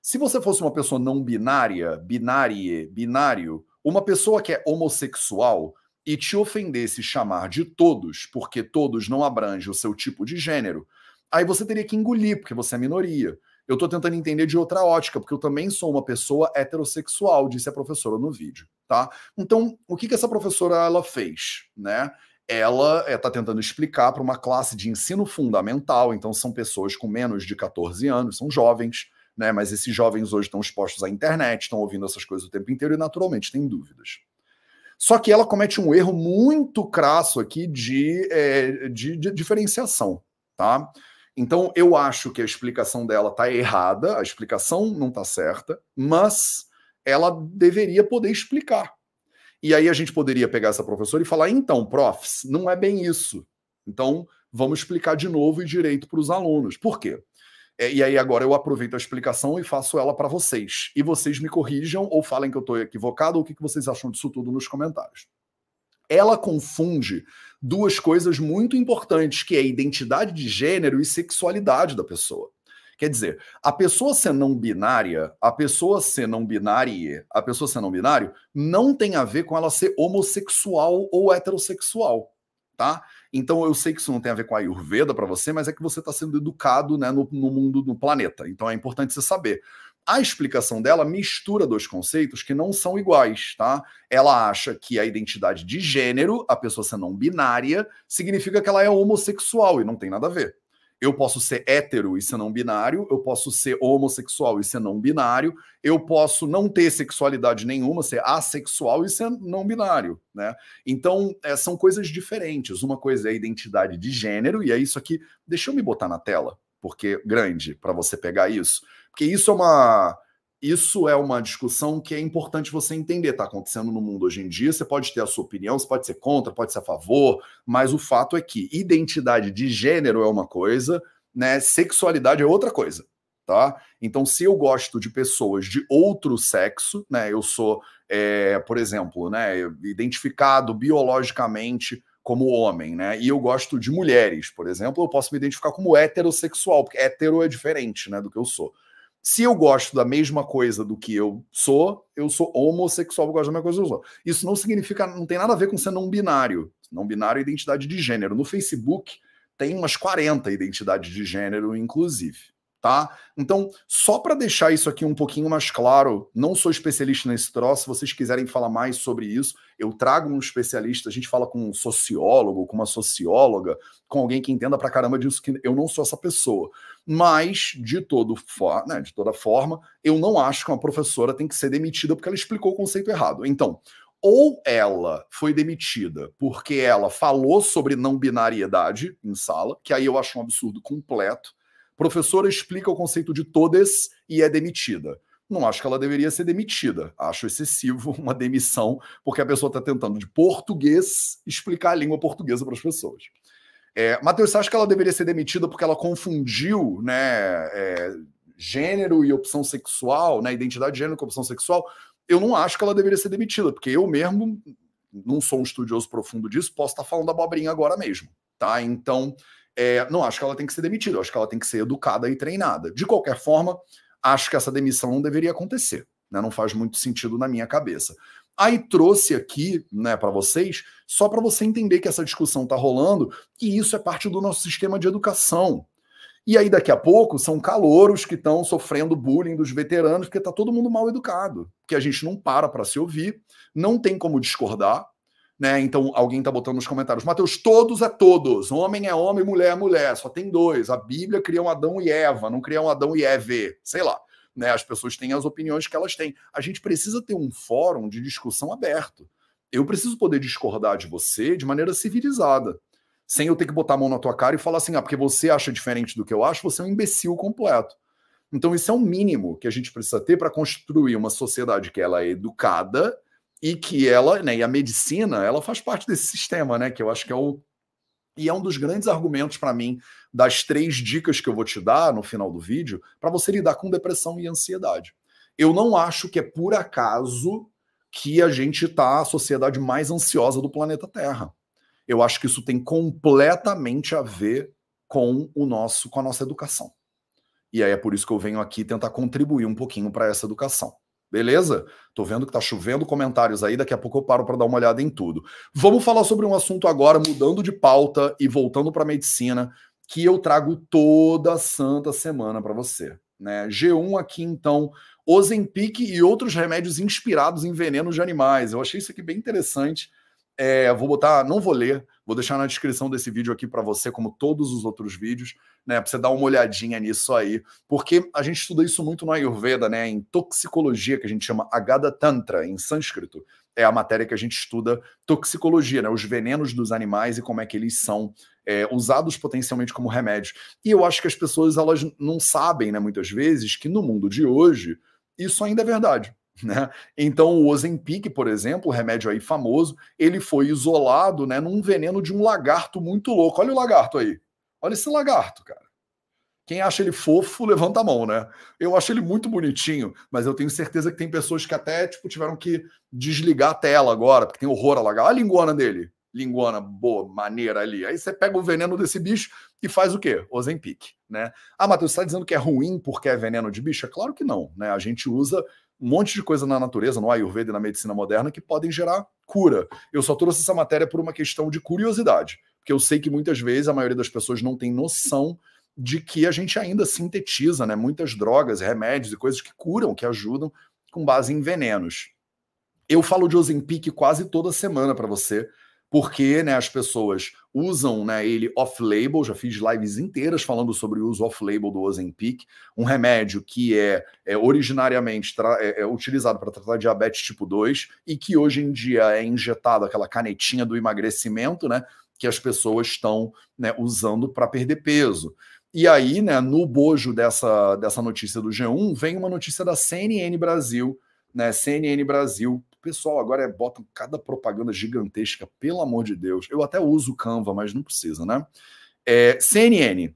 Se você fosse uma pessoa não binária, binárie, binário, uma pessoa que é homossexual e te ofendesse chamar de todos, porque todos não abrange o seu tipo de gênero, aí você teria que engolir, porque você é minoria. Eu estou tentando entender de outra ótica, porque eu também sou uma pessoa heterossexual, disse a professora no vídeo, tá? Então, o que, que essa professora ela fez, né? Ela está eh, tentando explicar para uma classe de ensino fundamental, então são pessoas com menos de 14 anos, são jovens, né? Mas esses jovens hoje estão expostos à internet, estão ouvindo essas coisas o tempo inteiro e naturalmente têm dúvidas. Só que ela comete um erro muito crasso aqui de, é, de, de diferenciação, tá? Então eu acho que a explicação dela está errada, a explicação não está certa, mas ela deveria poder explicar. E aí a gente poderia pegar essa professora e falar: então, profs, não é bem isso. Então vamos explicar de novo e direito para os alunos. Por quê? É, e aí agora eu aproveito a explicação e faço ela para vocês. E vocês me corrijam ou falem que eu estou equivocado ou o que, que vocês acham disso tudo nos comentários. Ela confunde duas coisas muito importantes, que é identidade de gênero e sexualidade da pessoa. Quer dizer, a pessoa ser não binária, a pessoa ser não binária, a pessoa ser não binário, não tem a ver com ela ser homossexual ou heterossexual tá? Então eu sei que isso não tem a ver com a Ayurveda para você, mas é que você está sendo educado né, no, no mundo, no planeta. Então é importante você saber. A explicação dela mistura dois conceitos que não são iguais, tá? Ela acha que a identidade de gênero, a pessoa ser não binária, significa que ela é homossexual e não tem nada a ver. Eu posso ser hétero e ser não binário, eu posso ser homossexual e ser não binário, eu posso não ter sexualidade nenhuma, ser assexual e ser não binário, né? Então, é, são coisas diferentes. Uma coisa é a identidade de gênero, e é isso aqui. Deixa eu me botar na tela, porque grande, para você pegar isso. Porque isso é uma isso é uma discussão que é importante você entender. Está acontecendo no mundo hoje em dia. Você pode ter a sua opinião, você pode ser contra, pode ser a favor, mas o fato é que identidade de gênero é uma coisa, né? Sexualidade é outra coisa. Tá? Então, se eu gosto de pessoas de outro sexo, né? Eu sou, é, por exemplo, né, identificado biologicamente como homem, né? E eu gosto de mulheres, por exemplo, eu posso me identificar como heterossexual, porque hetero é diferente, né, do que eu sou. Se eu gosto da mesma coisa do que eu sou, eu sou homossexual, eu gosto da mesma coisa que eu sou. Isso não significa, não tem nada a ver com ser não binário. Não binário é identidade de gênero. No Facebook tem umas 40 identidades de gênero, inclusive tá? Então, só para deixar isso aqui um pouquinho mais claro, não sou especialista nesse troço, se vocês quiserem falar mais sobre isso, eu trago um especialista, a gente fala com um sociólogo, com uma socióloga, com alguém que entenda pra caramba disso, que eu não sou essa pessoa. Mas, de, todo, né, de toda forma, eu não acho que uma professora tem que ser demitida porque ela explicou o conceito errado. Então, ou ela foi demitida porque ela falou sobre não binariedade em sala, que aí eu acho um absurdo completo, Professora explica o conceito de todes e é demitida. Não acho que ela deveria ser demitida. Acho excessivo uma demissão, porque a pessoa está tentando, de português, explicar a língua portuguesa para as pessoas. É, Matheus, você acha que ela deveria ser demitida porque ela confundiu né, é, gênero e opção sexual, né, identidade de gênero com opção sexual? Eu não acho que ela deveria ser demitida, porque eu mesmo não sou um estudioso profundo disso, posso estar falando abobrinha agora mesmo. Tá? Então, é, não acho que ela tem que ser demitida, acho que ela tem que ser educada e treinada. De qualquer forma, acho que essa demissão não deveria acontecer. Né? Não faz muito sentido na minha cabeça. Aí trouxe aqui, né, para vocês, só para você entender que essa discussão está rolando e isso é parte do nosso sistema de educação. E aí, daqui a pouco, são calouros que estão sofrendo bullying dos veteranos, porque está todo mundo mal educado, que a gente não para para se ouvir, não tem como discordar. Né? Então, alguém está botando nos comentários, Mateus, todos é todos, homem é homem, mulher é mulher, só tem dois. A Bíblia cria um Adão e Eva, não cria um Adão e Eve, sei lá. Né? As pessoas têm as opiniões que elas têm. A gente precisa ter um fórum de discussão aberto. Eu preciso poder discordar de você de maneira civilizada sem eu ter que botar a mão na tua cara e falar assim, ah, porque você acha diferente do que eu acho, você é um imbecil completo. Então isso é o um mínimo que a gente precisa ter para construir uma sociedade que ela é educada e que ela, né, e a medicina, ela faz parte desse sistema, né, que eu acho que é o e é um dos grandes argumentos para mim das três dicas que eu vou te dar no final do vídeo para você lidar com depressão e ansiedade. Eu não acho que é por acaso que a gente tá a sociedade mais ansiosa do planeta Terra eu acho que isso tem completamente a ver com o nosso, com a nossa educação. E aí é por isso que eu venho aqui tentar contribuir um pouquinho para essa educação. Beleza? Tô vendo que tá chovendo comentários aí, daqui a pouco eu paro para dar uma olhada em tudo. Vamos falar sobre um assunto agora, mudando de pauta e voltando para medicina, que eu trago toda santa semana para você, né? G1 aqui então, Ozempic e outros remédios inspirados em venenos de animais. Eu achei isso aqui bem interessante é, vou botar, não vou ler, vou deixar na descrição desse vídeo aqui para você, como todos os outros vídeos, né? Para você dar uma olhadinha nisso aí, porque a gente estuda isso muito no Ayurveda, né? Em toxicologia, que a gente chama Agada Tantra, em sânscrito. É a matéria que a gente estuda toxicologia, né? Os venenos dos animais e como é que eles são é, usados potencialmente como remédio. E eu acho que as pessoas elas não sabem, né? Muitas vezes, que no mundo de hoje isso ainda é verdade. Né? Então, o Ozempic, por exemplo, o remédio aí famoso, ele foi isolado né, num veneno de um lagarto muito louco. Olha o lagarto aí. Olha esse lagarto, cara. Quem acha ele fofo, levanta a mão, né? Eu acho ele muito bonitinho, mas eu tenho certeza que tem pessoas que até tipo, tiveram que desligar a tela agora, porque tem horror a lagarto. Olha a linguana dele. Linguana boa, maneira ali. Aí você pega o veneno desse bicho e faz o quê? Ozempic, né? Ah, Matheus, você está dizendo que é ruim porque é veneno de bicho? É claro que não, né? A gente usa um monte de coisa na natureza, no Ayurveda e na medicina moderna, que podem gerar cura. Eu só trouxe essa matéria por uma questão de curiosidade, porque eu sei que muitas vezes a maioria das pessoas não tem noção de que a gente ainda sintetiza né, muitas drogas, remédios e coisas que curam, que ajudam, com base em venenos. Eu falo de Ozempic quase toda semana para você, porque né, as pessoas usam né, ele off-label, já fiz lives inteiras falando sobre o uso off-label do Ozempic, um remédio que é, é originariamente é, é utilizado para tratar diabetes tipo 2 e que hoje em dia é injetado aquela canetinha do emagrecimento, né, que as pessoas estão né, usando para perder peso. E aí, né, no bojo dessa, dessa notícia do G1, vem uma notícia da CNN Brasil, né, CNN Brasil pessoal agora é, botam cada propaganda gigantesca, pelo amor de Deus. Eu até uso Canva, mas não precisa, né? É, CNN.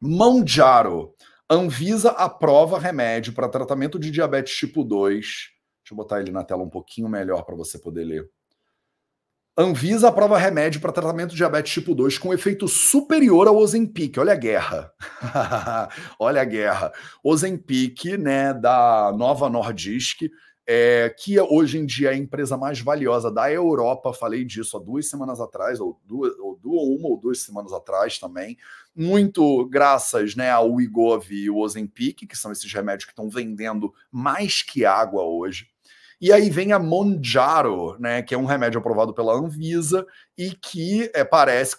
Monjaro. Anvisa aprova remédio para tratamento de diabetes tipo 2. Deixa eu botar ele na tela um pouquinho melhor para você poder ler. Anvisa aprova remédio para tratamento de diabetes tipo 2 com efeito superior ao Ozempic. Olha a guerra. Olha a guerra. Ozempic, né, da Nova Nordisk, é, que hoje em dia é a empresa mais valiosa da Europa. Falei disso há duas semanas atrás, ou, duas, ou uma ou duas semanas atrás também. Muito graças né, ao Wegovy e o Ozempic, que são esses remédios que estão vendendo mais que água hoje. E aí vem a Monjaro, né, que é um remédio aprovado pela Anvisa e que é, parece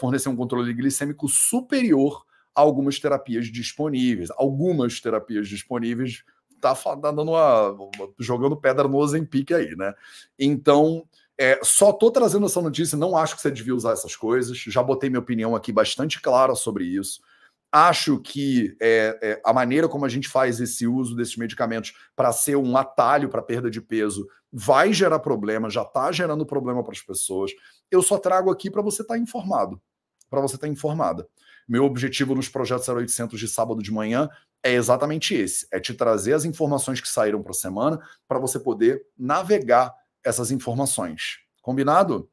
fornecer um controle glicêmico superior a algumas terapias disponíveis. Algumas terapias disponíveis tá dando uma, jogando pedra no Ozempic aí, né? Então, é, só tô trazendo essa notícia, não acho que você devia usar essas coisas. Já botei minha opinião aqui bastante clara sobre isso. Acho que é, é, a maneira como a gente faz esse uso desses medicamentos para ser um atalho para perda de peso vai gerar problema, já está gerando problema para as pessoas. Eu só trago aqui para você estar tá informado, para você estar tá informada. Meu objetivo nos projetos 0800 de sábado de manhã é exatamente esse: é te trazer as informações que saíram para a semana para você poder navegar essas informações. Combinado?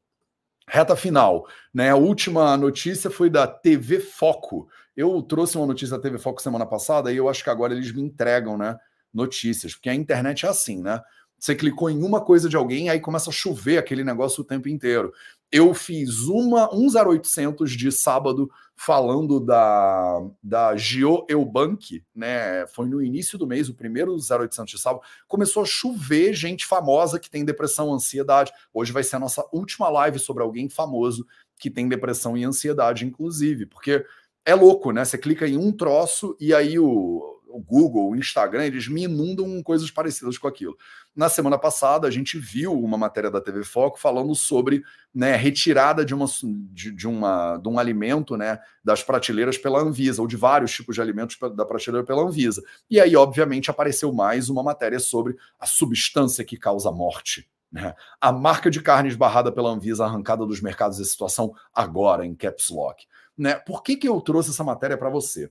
Reta final, né? A última notícia foi da TV Foco. Eu trouxe uma notícia da TV Foco semana passada e eu acho que agora eles me entregam, né? Notícias, porque a internet é assim, né? Você clicou em uma coisa de alguém, aí começa a chover aquele negócio o tempo inteiro. Eu fiz uma, um 0800 de sábado falando da, da Gio Eubank, né? Foi no início do mês, o primeiro 0800 de sábado. Começou a chover gente famosa que tem depressão, ansiedade. Hoje vai ser a nossa última live sobre alguém famoso que tem depressão e ansiedade, inclusive, porque é louco, né? Você clica em um troço e aí o o Google, o Instagram, eles me inundam coisas parecidas com aquilo. Na semana passada, a gente viu uma matéria da TV Foco falando sobre né, retirada de, uma, de, de, uma, de um alimento né, das prateleiras pela Anvisa, ou de vários tipos de alimentos da prateleira pela Anvisa. E aí, obviamente, apareceu mais uma matéria sobre a substância que causa morte. Né? A marca de carne esbarrada pela Anvisa arrancada dos mercados e situação agora, em Caps Lock. Né? Por que, que eu trouxe essa matéria para você?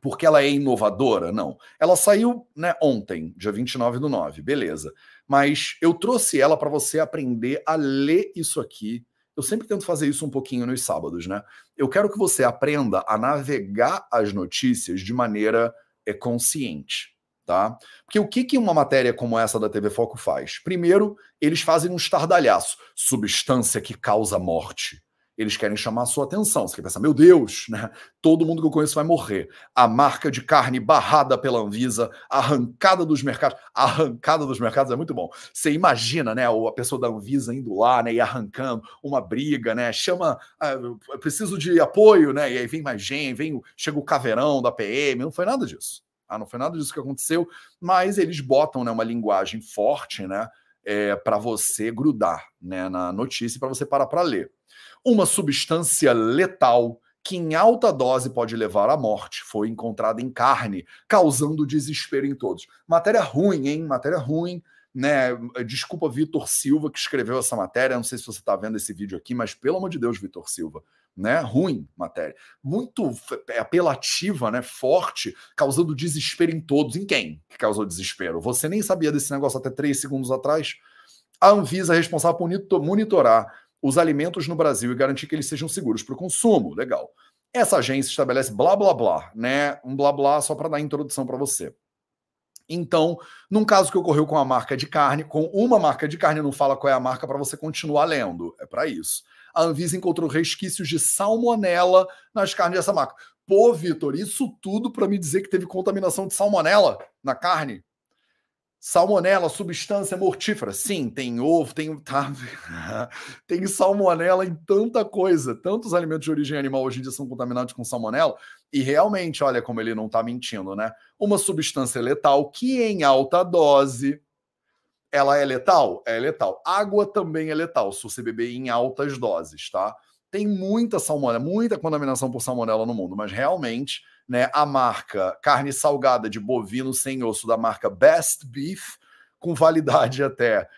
Porque ela é inovadora? Não. Ela saiu né, ontem, dia 29 do 9, beleza. Mas eu trouxe ela para você aprender a ler isso aqui. Eu sempre tento fazer isso um pouquinho nos sábados, né? Eu quero que você aprenda a navegar as notícias de maneira é, consciente. Tá? Porque o que, que uma matéria como essa da TV Foco faz? Primeiro, eles fazem um estardalhaço. Substância que causa morte eles querem chamar a sua atenção. Você quer pensar, meu Deus, né? Todo mundo que eu conheço vai morrer. A marca de carne barrada pela Anvisa, arrancada dos mercados. Arrancada dos mercados é muito bom. Você imagina, né? A pessoa da Anvisa indo lá, né? E arrancando uma briga, né? Chama, ah, preciso de apoio, né? E aí vem mais gente, vem, chega o caveirão da PM. Não foi nada disso. Ah, não foi nada disso que aconteceu, mas eles botam né, uma linguagem forte, né? É, para você grudar né, na notícia para você parar para ler uma substância letal que em alta dose pode levar à morte, foi encontrada em carne, causando desespero em todos. Matéria ruim, hein? Matéria ruim. Né? Desculpa, Vitor Silva, que escreveu essa matéria. Não sei se você está vendo esse vídeo aqui, mas pelo amor de Deus, Vitor Silva, né? Ruim matéria. Muito apelativa, né? Forte, causando desespero em todos. Em quem que causou desespero? Você nem sabia desse negócio até três segundos atrás? A Anvisa é responsável por monitorar os alimentos no Brasil e garantir que eles sejam seguros para o consumo. Legal. Essa agência estabelece blá blá blá, né? Um blá blá só para dar introdução para você. Então, num caso que ocorreu com a marca de carne, com uma marca de carne, não fala qual é a marca para você continuar lendo. É para isso. A Anvisa encontrou resquícios de salmonela nas carnes dessa marca. Pô, Vitor, isso tudo para me dizer que teve contaminação de salmonela na carne? Salmonela, substância mortífera. Sim, tem ovo, tem, tá, tem salmonela em tanta coisa. Tantos alimentos de origem animal hoje em dia são contaminados com salmonela. E realmente, olha como ele não está mentindo, né? Uma substância letal que em alta dose. Ela é letal? É letal. Água também é letal, se você beber em altas doses, tá? Tem muita salmonela, muita contaminação por salmonela no mundo, mas realmente né, a marca carne salgada de bovino sem osso da marca Best Beef, com validade até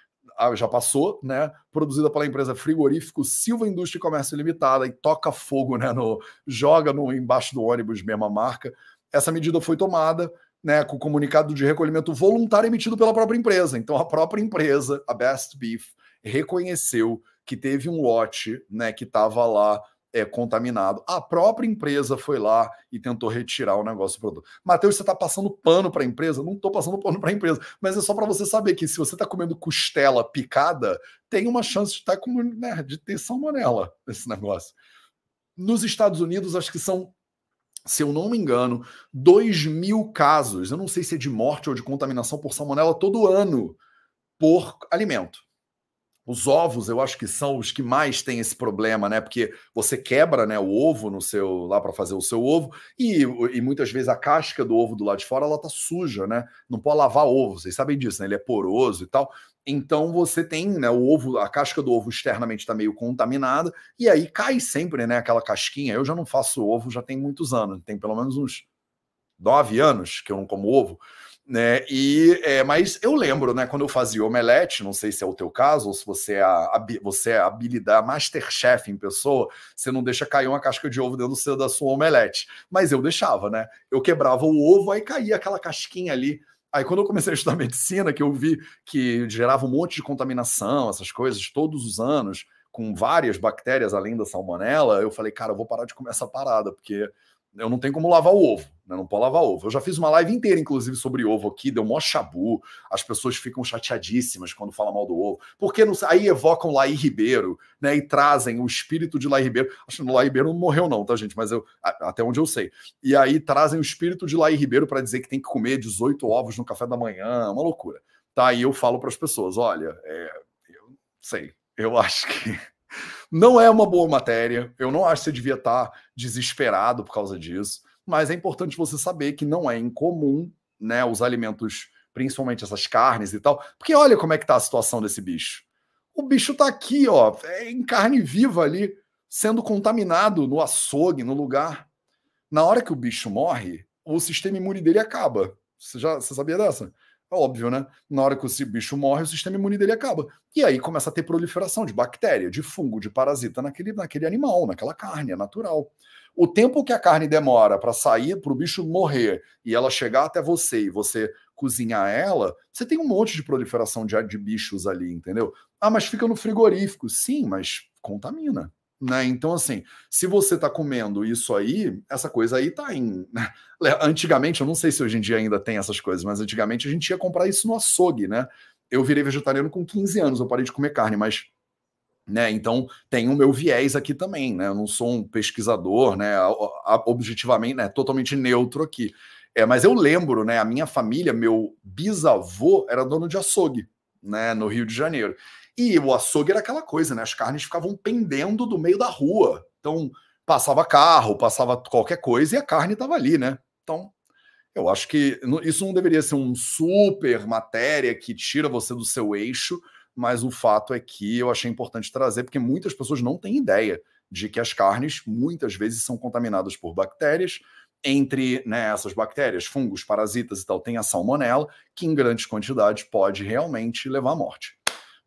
ah, já passou, né? Produzida pela empresa frigorífico Silva Indústria e Comércio Limitada e toca fogo, né? No, joga no embaixo do ônibus, mesma marca. Essa medida foi tomada, né? Com comunicado de recolhimento voluntário emitido pela própria empresa. Então a própria empresa, a Best Beef, reconheceu que teve um lote, né? Que estava lá é, contaminado. A própria empresa foi lá e tentou retirar o negócio do produto. Matheus, você está passando pano para a empresa? Não estou passando pano para a empresa, mas é só para você saber que se você está comendo costela picada, tem uma chance de, tá com, né, de ter salmonela esse negócio. Nos Estados Unidos, acho que são se eu não me engano, 2 mil casos, eu não sei se é de morte ou de contaminação por salmonela todo ano por alimento. Os ovos, eu acho que são os que mais têm esse problema, né? Porque você quebra, né, o ovo no seu lá para fazer o seu ovo e, e muitas vezes a casca do ovo do lado de fora ela tá suja, né? Não pode lavar ovo, vocês sabem disso, né? Ele é poroso e tal. Então você tem, né, o ovo, a casca do ovo externamente está meio contaminada e aí cai sempre, né, aquela casquinha. Eu já não faço ovo já tem muitos anos, tem pelo menos uns nove anos que eu não como ovo né? E é, mas eu lembro, né, quando eu fazia omelete, não sei se é o teu caso ou se você é a, você é habilidade masterchef em pessoa, você não deixa cair uma casca de ovo dentro da sua omelete. Mas eu deixava, né? Eu quebrava o ovo, aí caía aquela casquinha ali. Aí quando eu comecei a estudar medicina, que eu vi que gerava um monte de contaminação, essas coisas todos os anos, com várias bactérias além da salmonela, eu falei, cara, eu vou parar de comer essa parada, porque eu não tenho como lavar o ovo, né? Não pode lavar ovo. Eu já fiz uma live inteira, inclusive, sobre ovo aqui, deu mó chabu. As pessoas ficam chateadíssimas quando falam mal do ovo. Porque não, aí evocam Laí Ribeiro, né? E trazem o espírito de Laí Ribeiro. Acho que Laí Ribeiro não morreu, não, tá, gente? Mas eu, até onde eu sei. E aí trazem o espírito de Laí Ribeiro para dizer que tem que comer 18 ovos no café da manhã, uma loucura. Tá? E eu falo para as pessoas: olha, é, eu sei, eu acho que não é uma boa matéria. Eu não acho que você devia estar desesperado por causa disso. Mas é importante você saber que não é incomum, né, os alimentos, principalmente essas carnes e tal. Porque olha como é que tá a situação desse bicho. O bicho tá aqui, ó, é em carne viva ali, sendo contaminado no açougue, no lugar. Na hora que o bicho morre, o sistema imune dele acaba. Você já você sabia dessa? É óbvio, né? Na hora que o bicho morre, o sistema imune dele acaba. E aí começa a ter proliferação de bactéria, de fungo, de parasita naquele, naquele animal, naquela carne, é natural. O tempo que a carne demora para sair, para o bicho morrer e ela chegar até você e você cozinhar ela, você tem um monte de proliferação de, de bichos ali, entendeu? Ah, mas fica no frigorífico. Sim, mas contamina. Né? Então, assim, se você está comendo isso aí, essa coisa aí está em. Né? Antigamente, eu não sei se hoje em dia ainda tem essas coisas, mas antigamente a gente ia comprar isso no açougue, né? Eu virei vegetariano com 15 anos, eu parei de comer carne, mas. Né, então tem o meu viés aqui também, né? Eu não sou um pesquisador, né? Objetivamente, né? Totalmente neutro aqui. É, mas eu lembro, né? A minha família, meu bisavô era dono de açougue, né? No Rio de Janeiro. E o açougue era aquela coisa, né? As carnes ficavam pendendo do meio da rua. Então, passava carro, passava qualquer coisa e a carne estava ali, né? Então, eu acho que isso não deveria ser um super matéria que tira você do seu eixo, mas o fato é que eu achei importante trazer, porque muitas pessoas não têm ideia de que as carnes muitas vezes são contaminadas por bactérias. Entre né, essas bactérias, fungos, parasitas e tal, tem a salmonela, que em grandes quantidades pode realmente levar à morte.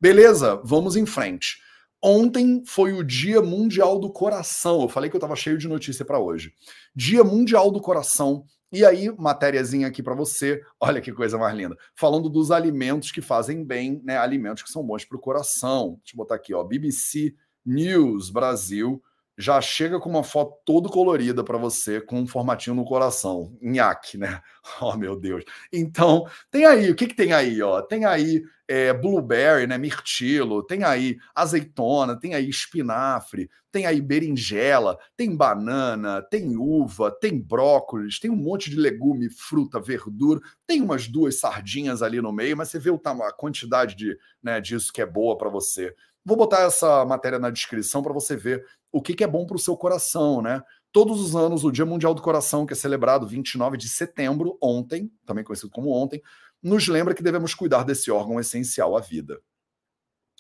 Beleza, vamos em frente. Ontem foi o Dia Mundial do Coração. Eu falei que eu estava cheio de notícia para hoje. Dia Mundial do Coração. E aí, matériazinha aqui para você. Olha que coisa mais linda. Falando dos alimentos que fazem bem, né? Alimentos que são bons para o coração. Deixa eu botar aqui, ó. BBC News Brasil já chega com uma foto toda colorida para você, com um formatinho no coração, nhaque, né? Oh, meu Deus. Então, tem aí, o que, que tem aí? Ó? Tem aí é, blueberry, né? Mirtilo, tem aí azeitona, tem aí espinafre, tem aí berinjela, tem banana, tem uva, tem brócolis, tem um monte de legume, fruta, verdura, tem umas duas sardinhas ali no meio, mas você vê a quantidade de, né, disso que é boa para você. Vou botar essa matéria na descrição para você ver o que, que é bom para o seu coração, né? Todos os anos, o Dia Mundial do Coração, que é celebrado 29 de setembro, ontem, também conhecido como ontem, nos lembra que devemos cuidar desse órgão essencial à vida.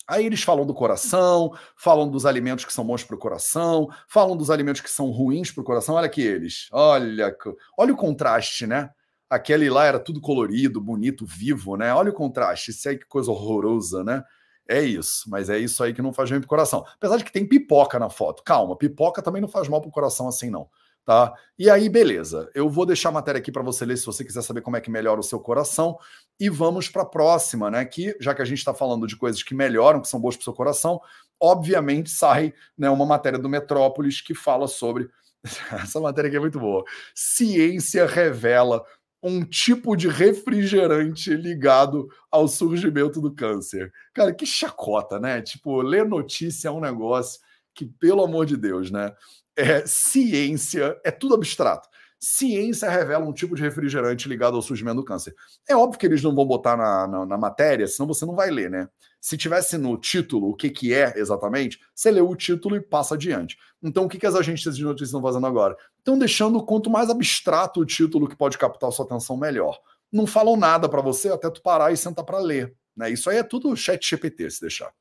Aí eles falam do coração, falam dos alimentos que são bons para o coração, falam dos alimentos que são ruins para o coração. Olha aqui eles. Olha, olha o contraste, né? Aquele lá era tudo colorido, bonito, vivo, né? Olha o contraste. Isso aí que coisa horrorosa, né? É isso, mas é isso aí que não faz bem pro coração. Apesar de que tem pipoca na foto. Calma, pipoca também não faz mal pro coração assim, não. Tá? E aí, beleza. Eu vou deixar a matéria aqui para você ler se você quiser saber como é que melhora o seu coração. E vamos para a próxima, né? Que já que a gente está falando de coisas que melhoram, que são boas para o seu coração, obviamente sai né, uma matéria do Metrópolis que fala sobre. Essa matéria aqui é muito boa. Ciência revela um tipo de refrigerante ligado ao surgimento do câncer. Cara, que chacota, né? Tipo, ler notícia é um negócio que, pelo amor de Deus, né? É, ciência é tudo abstrato. Ciência revela um tipo de refrigerante ligado ao surgimento do câncer. É óbvio que eles não vão botar na, na, na matéria, senão você não vai ler, né? Se tivesse no título o que, que é exatamente, você lê o título e passa adiante. Então, o que, que as agências de notícias estão fazendo agora? Estão deixando quanto mais abstrato o título que pode captar sua atenção, melhor. Não falam nada para você até tu parar e sentar para ler. Né? Isso aí é tudo chat GPT, se deixar.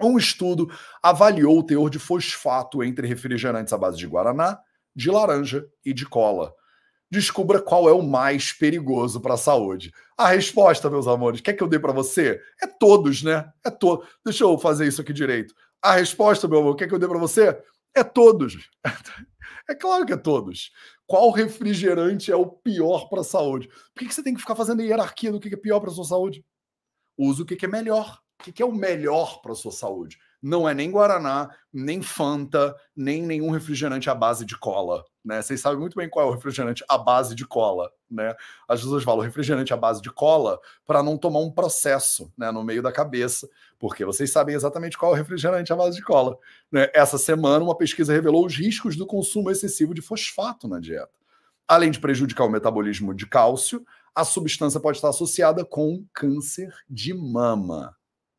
Um estudo avaliou o teor de fosfato entre refrigerantes à base de guaraná, de laranja e de cola descubra qual é o mais perigoso para a saúde. A resposta, meus amores, quer que eu dê para você? É todos, né? É todo. Deixa eu fazer isso aqui direito. A resposta, meu amor, quer que eu dê para você? É todos. É claro que é todos. Qual refrigerante é o pior para a saúde? Por que você tem que ficar fazendo hierarquia do que é pior para a sua saúde? Use o que é melhor. O que é o melhor para a sua saúde? Não é nem Guaraná, nem Fanta, nem nenhum refrigerante à base de cola. Né? Vocês sabem muito bem qual é o refrigerante à base de cola. Né? As pessoas falam refrigerante à base de cola para não tomar um processo né, no meio da cabeça, porque vocês sabem exatamente qual é o refrigerante à base de cola. Né? Essa semana, uma pesquisa revelou os riscos do consumo excessivo de fosfato na dieta. Além de prejudicar o metabolismo de cálcio, a substância pode estar associada com câncer de mama.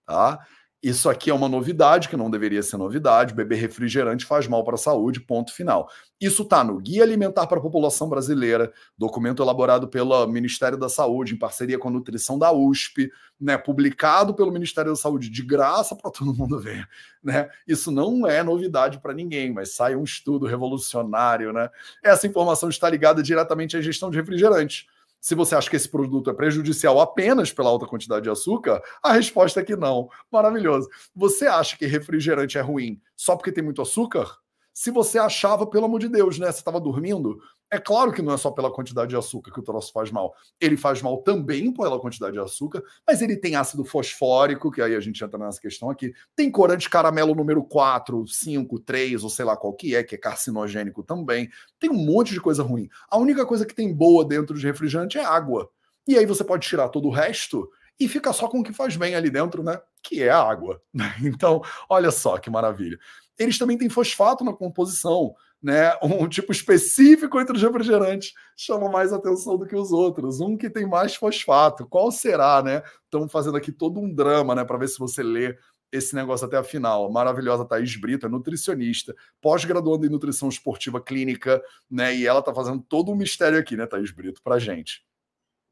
Tá? Isso aqui é uma novidade que não deveria ser novidade. Beber refrigerante faz mal para a saúde, ponto final. Isso está no Guia Alimentar para a População Brasileira, documento elaborado pelo Ministério da Saúde, em parceria com a Nutrição da USP, né, publicado pelo Ministério da Saúde de graça para todo mundo ver. Né? Isso não é novidade para ninguém, mas sai um estudo revolucionário. Né? Essa informação está ligada diretamente à gestão de refrigerante se você acha que esse produto é prejudicial apenas pela alta quantidade de açúcar, a resposta é que não. Maravilhoso. Você acha que refrigerante é ruim só porque tem muito açúcar? Se você achava, pelo amor de Deus, né? Você estava dormindo, é claro que não é só pela quantidade de açúcar que o troço faz mal. Ele faz mal também pela quantidade de açúcar, mas ele tem ácido fosfórico, que aí a gente entra nessa questão aqui. Tem corante caramelo número 4, 5, 3, ou sei lá qual que é, que é carcinogênico também. Tem um monte de coisa ruim. A única coisa que tem boa dentro de refrigerante é água. E aí você pode tirar todo o resto e fica só com o que faz bem ali dentro, né? Que é a água. Então, olha só que maravilha. Eles também têm fosfato na composição né, um tipo específico entre os refrigerantes chama mais atenção do que os outros. Um que tem mais fosfato. Qual será, né? Estamos fazendo aqui todo um drama, né, para ver se você lê esse negócio até a final. Maravilhosa Thaís Brito, é nutricionista, pós-graduando em nutrição esportiva clínica, né? E ela está fazendo todo um mistério aqui, né, Thaís Brito, para gente.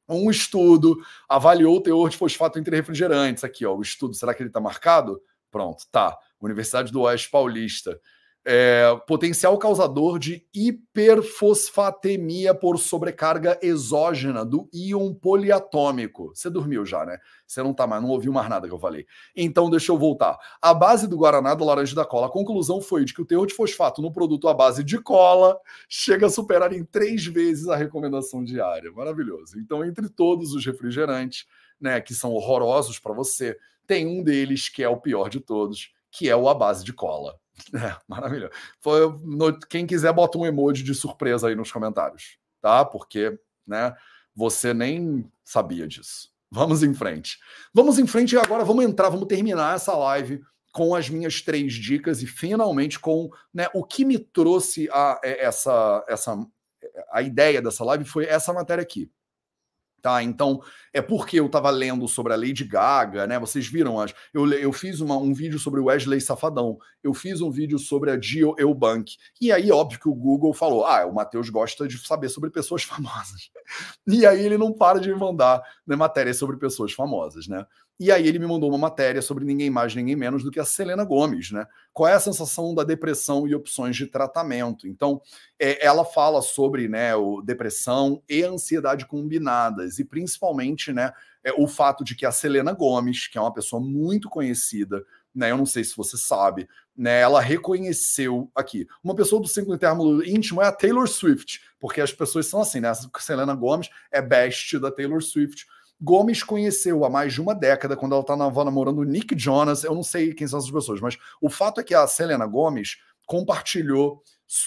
Um estudo avaliou o teor de fosfato entre refrigerantes. Aqui, ó, o estudo, será que ele está marcado? Pronto, tá. Universidade do Oeste Paulista é, potencial causador de hiperfosfatemia por sobrecarga exógena do íon poliatômico. Você dormiu já, né? Você não tá mais, não ouviu mais nada que eu falei. Então, deixa eu voltar. A base do Guaraná do laranja da cola, a conclusão foi de que o teor de fosfato no produto à base de cola chega a superar em três vezes a recomendação diária. Maravilhoso. Então, entre todos os refrigerantes, né, que são horrorosos para você, tem um deles que é o pior de todos, que é o à base de cola. É, maravilhoso. Foi, no, quem quiser, bota um emoji de surpresa aí nos comentários, tá? Porque, né, você nem sabia disso. Vamos em frente. Vamos em frente e agora vamos entrar, vamos terminar essa live com as minhas três dicas e finalmente com né, o que me trouxe a, é, essa, essa a ideia dessa live foi essa matéria aqui. Tá, então é porque eu estava lendo sobre a Lady Gaga, né? Vocês viram, acho. Eu, eu fiz uma, um vídeo sobre o Wesley Safadão, eu fiz um vídeo sobre a Gio Eubank. E aí, óbvio que o Google falou: ah, o Matheus gosta de saber sobre pessoas famosas. E aí ele não para de me mandar né, matérias sobre pessoas famosas, né? E aí ele me mandou uma matéria sobre ninguém mais, ninguém menos do que a Selena Gomes, né? Qual é a sensação da depressão e opções de tratamento? Então, é, ela fala sobre né, o, depressão e ansiedade combinadas, e principalmente né, é, o fato de que a Selena Gomes, que é uma pessoa muito conhecida, né? Eu não sei se você sabe, né? Ela reconheceu aqui. Uma pessoa do círculo interno íntimo é a Taylor Swift, porque as pessoas são assim, né? A Selena Gomes é best da Taylor Swift Gomes conheceu há mais de uma década, quando ela estava namorando o Nick Jonas. Eu não sei quem são essas pessoas, mas o fato é que a Selena Gomes compartilhou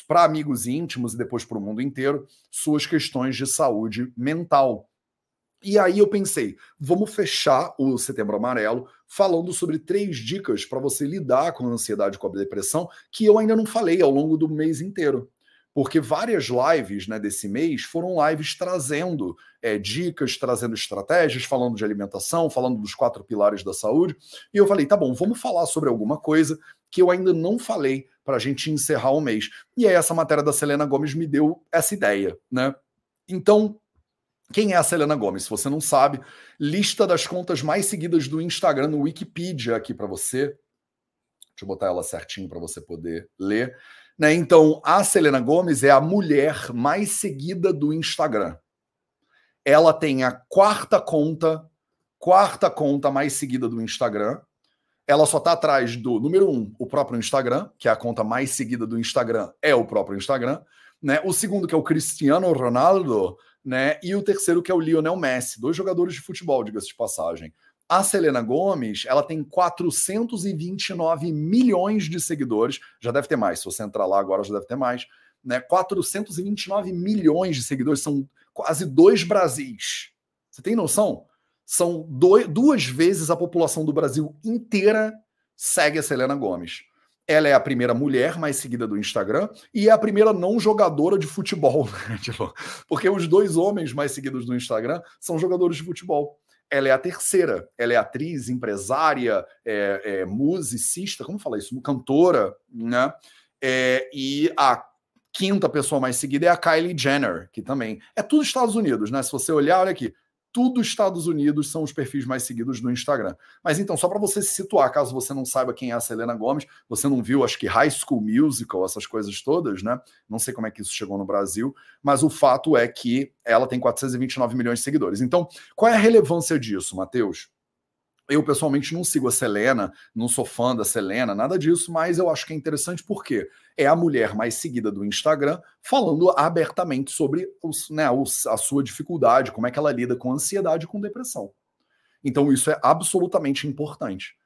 para amigos íntimos e depois para o mundo inteiro suas questões de saúde mental. E aí eu pensei, vamos fechar o Setembro Amarelo falando sobre três dicas para você lidar com a ansiedade e com a depressão que eu ainda não falei ao longo do mês inteiro porque várias lives né, desse mês foram lives trazendo é, dicas, trazendo estratégias, falando de alimentação, falando dos quatro pilares da saúde. E eu falei, tá bom, vamos falar sobre alguma coisa que eu ainda não falei para a gente encerrar o mês. E aí essa matéria da Selena Gomes me deu essa ideia, né? Então, quem é a Selena Gomes? Se você não sabe, lista das contas mais seguidas do Instagram no Wikipedia aqui para você. Deixa eu botar ela certinho para você poder ler. Né? Então, a Selena Gomes é a mulher mais seguida do Instagram. Ela tem a quarta conta, quarta conta mais seguida do Instagram. Ela só está atrás do número um, o próprio Instagram, que é a conta mais seguida do Instagram, é o próprio Instagram. Né? O segundo, que é o Cristiano Ronaldo, né? E o terceiro, que é o Lionel Messi, dois jogadores de futebol, diga-se de passagem. A Selena Gomes, ela tem 429 milhões de seguidores, já deve ter mais, se você entrar lá agora já deve ter mais, né? 429 milhões de seguidores, são quase dois Brasis. Você tem noção? São dois, duas vezes a população do Brasil inteira segue a Selena Gomes. Ela é a primeira mulher mais seguida do Instagram e é a primeira não jogadora de futebol. Né? Porque os dois homens mais seguidos do Instagram são jogadores de futebol ela é a terceira. Ela é atriz, empresária, é, é, musicista, como falar isso? Cantora, né? É, e a quinta pessoa mais seguida é a Kylie Jenner, que também é tudo Estados Unidos, né? Se você olhar, olha aqui, tudo Estados Unidos são os perfis mais seguidos no Instagram. Mas então, só para você se situar, caso você não saiba quem é a Selena Gomes, você não viu, acho que High School Musical, essas coisas todas, né? Não sei como é que isso chegou no Brasil, mas o fato é que ela tem 429 milhões de seguidores. Então, qual é a relevância disso, Matheus? Eu, pessoalmente, não sigo a Selena, não sou fã da Selena, nada disso, mas eu acho que é interessante porque é a mulher mais seguida do Instagram falando abertamente sobre os, né, os, a sua dificuldade, como é que ela lida com ansiedade e com depressão. Então, isso é absolutamente importante.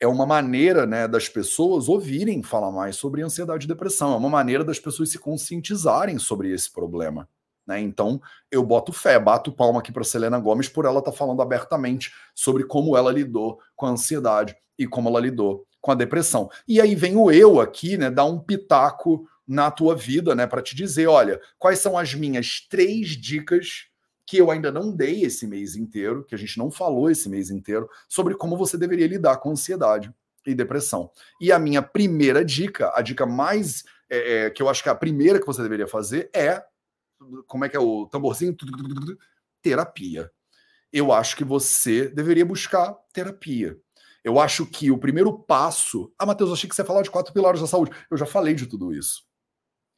É uma maneira né, das pessoas ouvirem falar mais sobre ansiedade e depressão, é uma maneira das pessoas se conscientizarem sobre esse problema. Né? Então, eu boto fé, bato palma aqui para Selena Gomes por ela estar tá falando abertamente sobre como ela lidou com a ansiedade e como ela lidou com a depressão. E aí vem o eu aqui, né, dar um pitaco na tua vida, né, para te dizer, olha, quais são as minhas três dicas que eu ainda não dei esse mês inteiro, que a gente não falou esse mês inteiro, sobre como você deveria lidar com ansiedade e depressão. E a minha primeira dica, a dica mais é, é, que eu acho que é a primeira que você deveria fazer é como é que é o tamborzinho? Terapia. Eu acho que você deveria buscar terapia. Eu acho que o primeiro passo. Ah, Matheus, achei que você ia falar de quatro pilares da saúde. Eu já falei de tudo isso.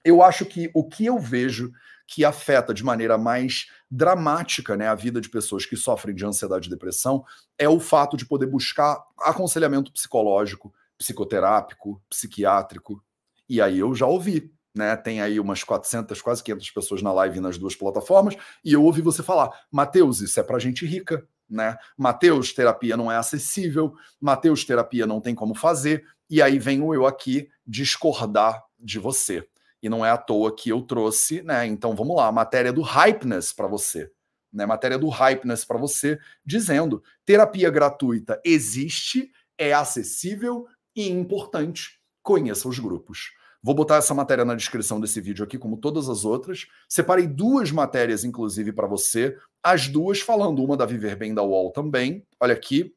Eu acho que o que eu vejo que afeta de maneira mais dramática né, a vida de pessoas que sofrem de ansiedade e depressão é o fato de poder buscar aconselhamento psicológico, psicoterápico, psiquiátrico. E aí eu já ouvi né? Tem aí umas 400, quase 500 pessoas na live nas duas plataformas, e eu ouvi você falar: Mateus, isso é para gente rica, né? Mateus, terapia não é acessível, Mateus, terapia não tem como fazer, e aí venho eu aqui discordar de você. E não é à toa que eu trouxe, né? Então vamos lá, matéria do Hypeness para você. Né, matéria do Hypeness para você, dizendo: terapia gratuita existe, é acessível e importante. Conheça os grupos. Vou botar essa matéria na descrição desse vídeo aqui, como todas as outras. Separei duas matérias, inclusive, para você. As duas falando, uma da Viver Bem da UOL também. Olha aqui.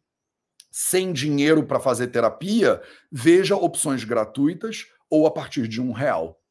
Sem dinheiro para fazer terapia, veja opções gratuitas ou a partir de um real.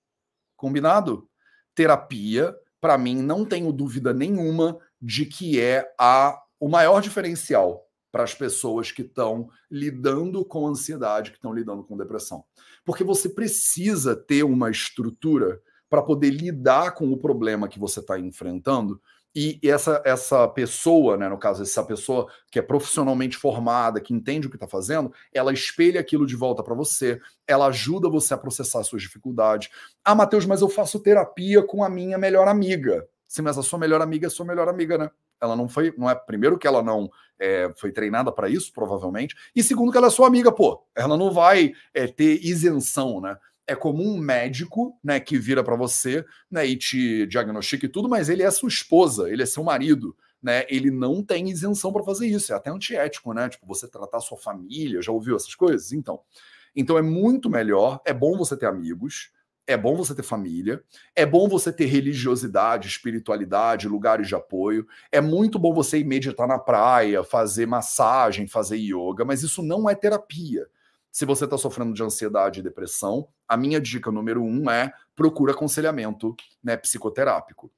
Combinado? Terapia, para mim, não tenho dúvida nenhuma de que é a, o maior diferencial para as pessoas que estão lidando com ansiedade, que estão lidando com depressão. Porque você precisa ter uma estrutura para poder lidar com o problema que você está enfrentando. E essa, essa pessoa, né, no caso, essa pessoa que é profissionalmente formada, que entende o que está fazendo, ela espelha aquilo de volta para você, ela ajuda você a processar suas dificuldades. Ah, Matheus, mas eu faço terapia com a minha melhor amiga. Sim, mas a sua melhor amiga é sua melhor amiga, né? Ela não foi, não é primeiro que ela não é, foi treinada para isso, provavelmente, e segundo que ela é sua amiga, pô, ela não vai é, ter isenção, né? É como um médico, né, que vira para você, né, e te diagnostica e tudo, mas ele é sua esposa, ele é seu marido, né? Ele não tem isenção para fazer isso, é até antiético, né? Tipo, você tratar sua família, já ouviu essas coisas? Então, então é muito melhor, é bom você ter amigos, é bom você ter família, é bom você ter religiosidade, espiritualidade, lugares de apoio, é muito bom você ir meditar na praia, fazer massagem, fazer yoga, mas isso não é terapia. Se você está sofrendo de ansiedade e depressão, a minha dica número um é procura aconselhamento né, psicoterápico.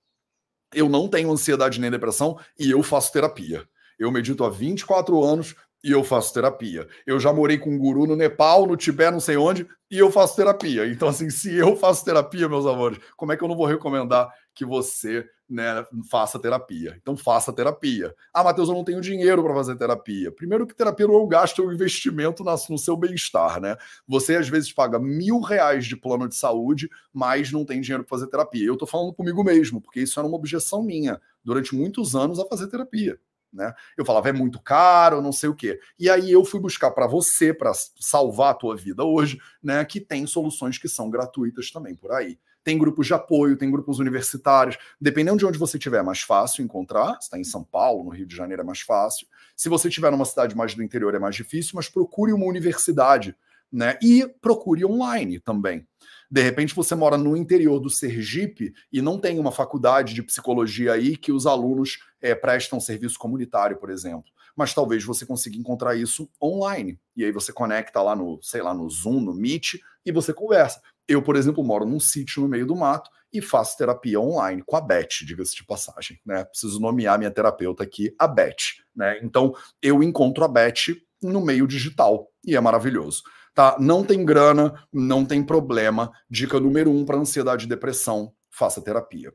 Eu não tenho ansiedade nem depressão e eu faço terapia. Eu medito há 24 anos, e eu faço terapia. Eu já morei com um guru no Nepal, no Tibete, não sei onde, e eu faço terapia. Então, assim, se eu faço terapia, meus amores, como é que eu não vou recomendar que você né, faça terapia? Então, faça terapia. Ah, Matheus, eu não tenho dinheiro para fazer terapia. Primeiro que terapia não é um gasto, é um investimento no seu bem-estar, né? Você, às vezes, paga mil reais de plano de saúde, mas não tem dinheiro para fazer terapia. Eu estou falando comigo mesmo, porque isso era uma objeção minha durante muitos anos a fazer terapia né? Eu falava, é muito caro, não sei o quê. E aí eu fui buscar para você, para salvar a tua vida hoje, né? Que tem soluções que são gratuitas também por aí. Tem grupos de apoio, tem grupos universitários. Dependendo de onde você estiver, é mais fácil encontrar. Se está em São Paulo, no Rio de Janeiro, é mais fácil. Se você estiver numa cidade mais do interior, é mais difícil, mas procure uma universidade, né? E procure online também. De repente você mora no interior do Sergipe e não tem uma faculdade de psicologia aí que os alunos é, prestam serviço comunitário, por exemplo. Mas talvez você consiga encontrar isso online. E aí você conecta lá no, sei lá, no Zoom, no Meet, e você conversa. Eu, por exemplo, moro num sítio no meio do mato e faço terapia online com a Beth, diga-se de passagem, né? Preciso nomear minha terapeuta aqui, a Beth, né? Então, eu encontro a Beth no meio digital e é maravilhoso. Tá? Não tem grana, não tem problema. Dica número um para ansiedade e depressão: faça terapia.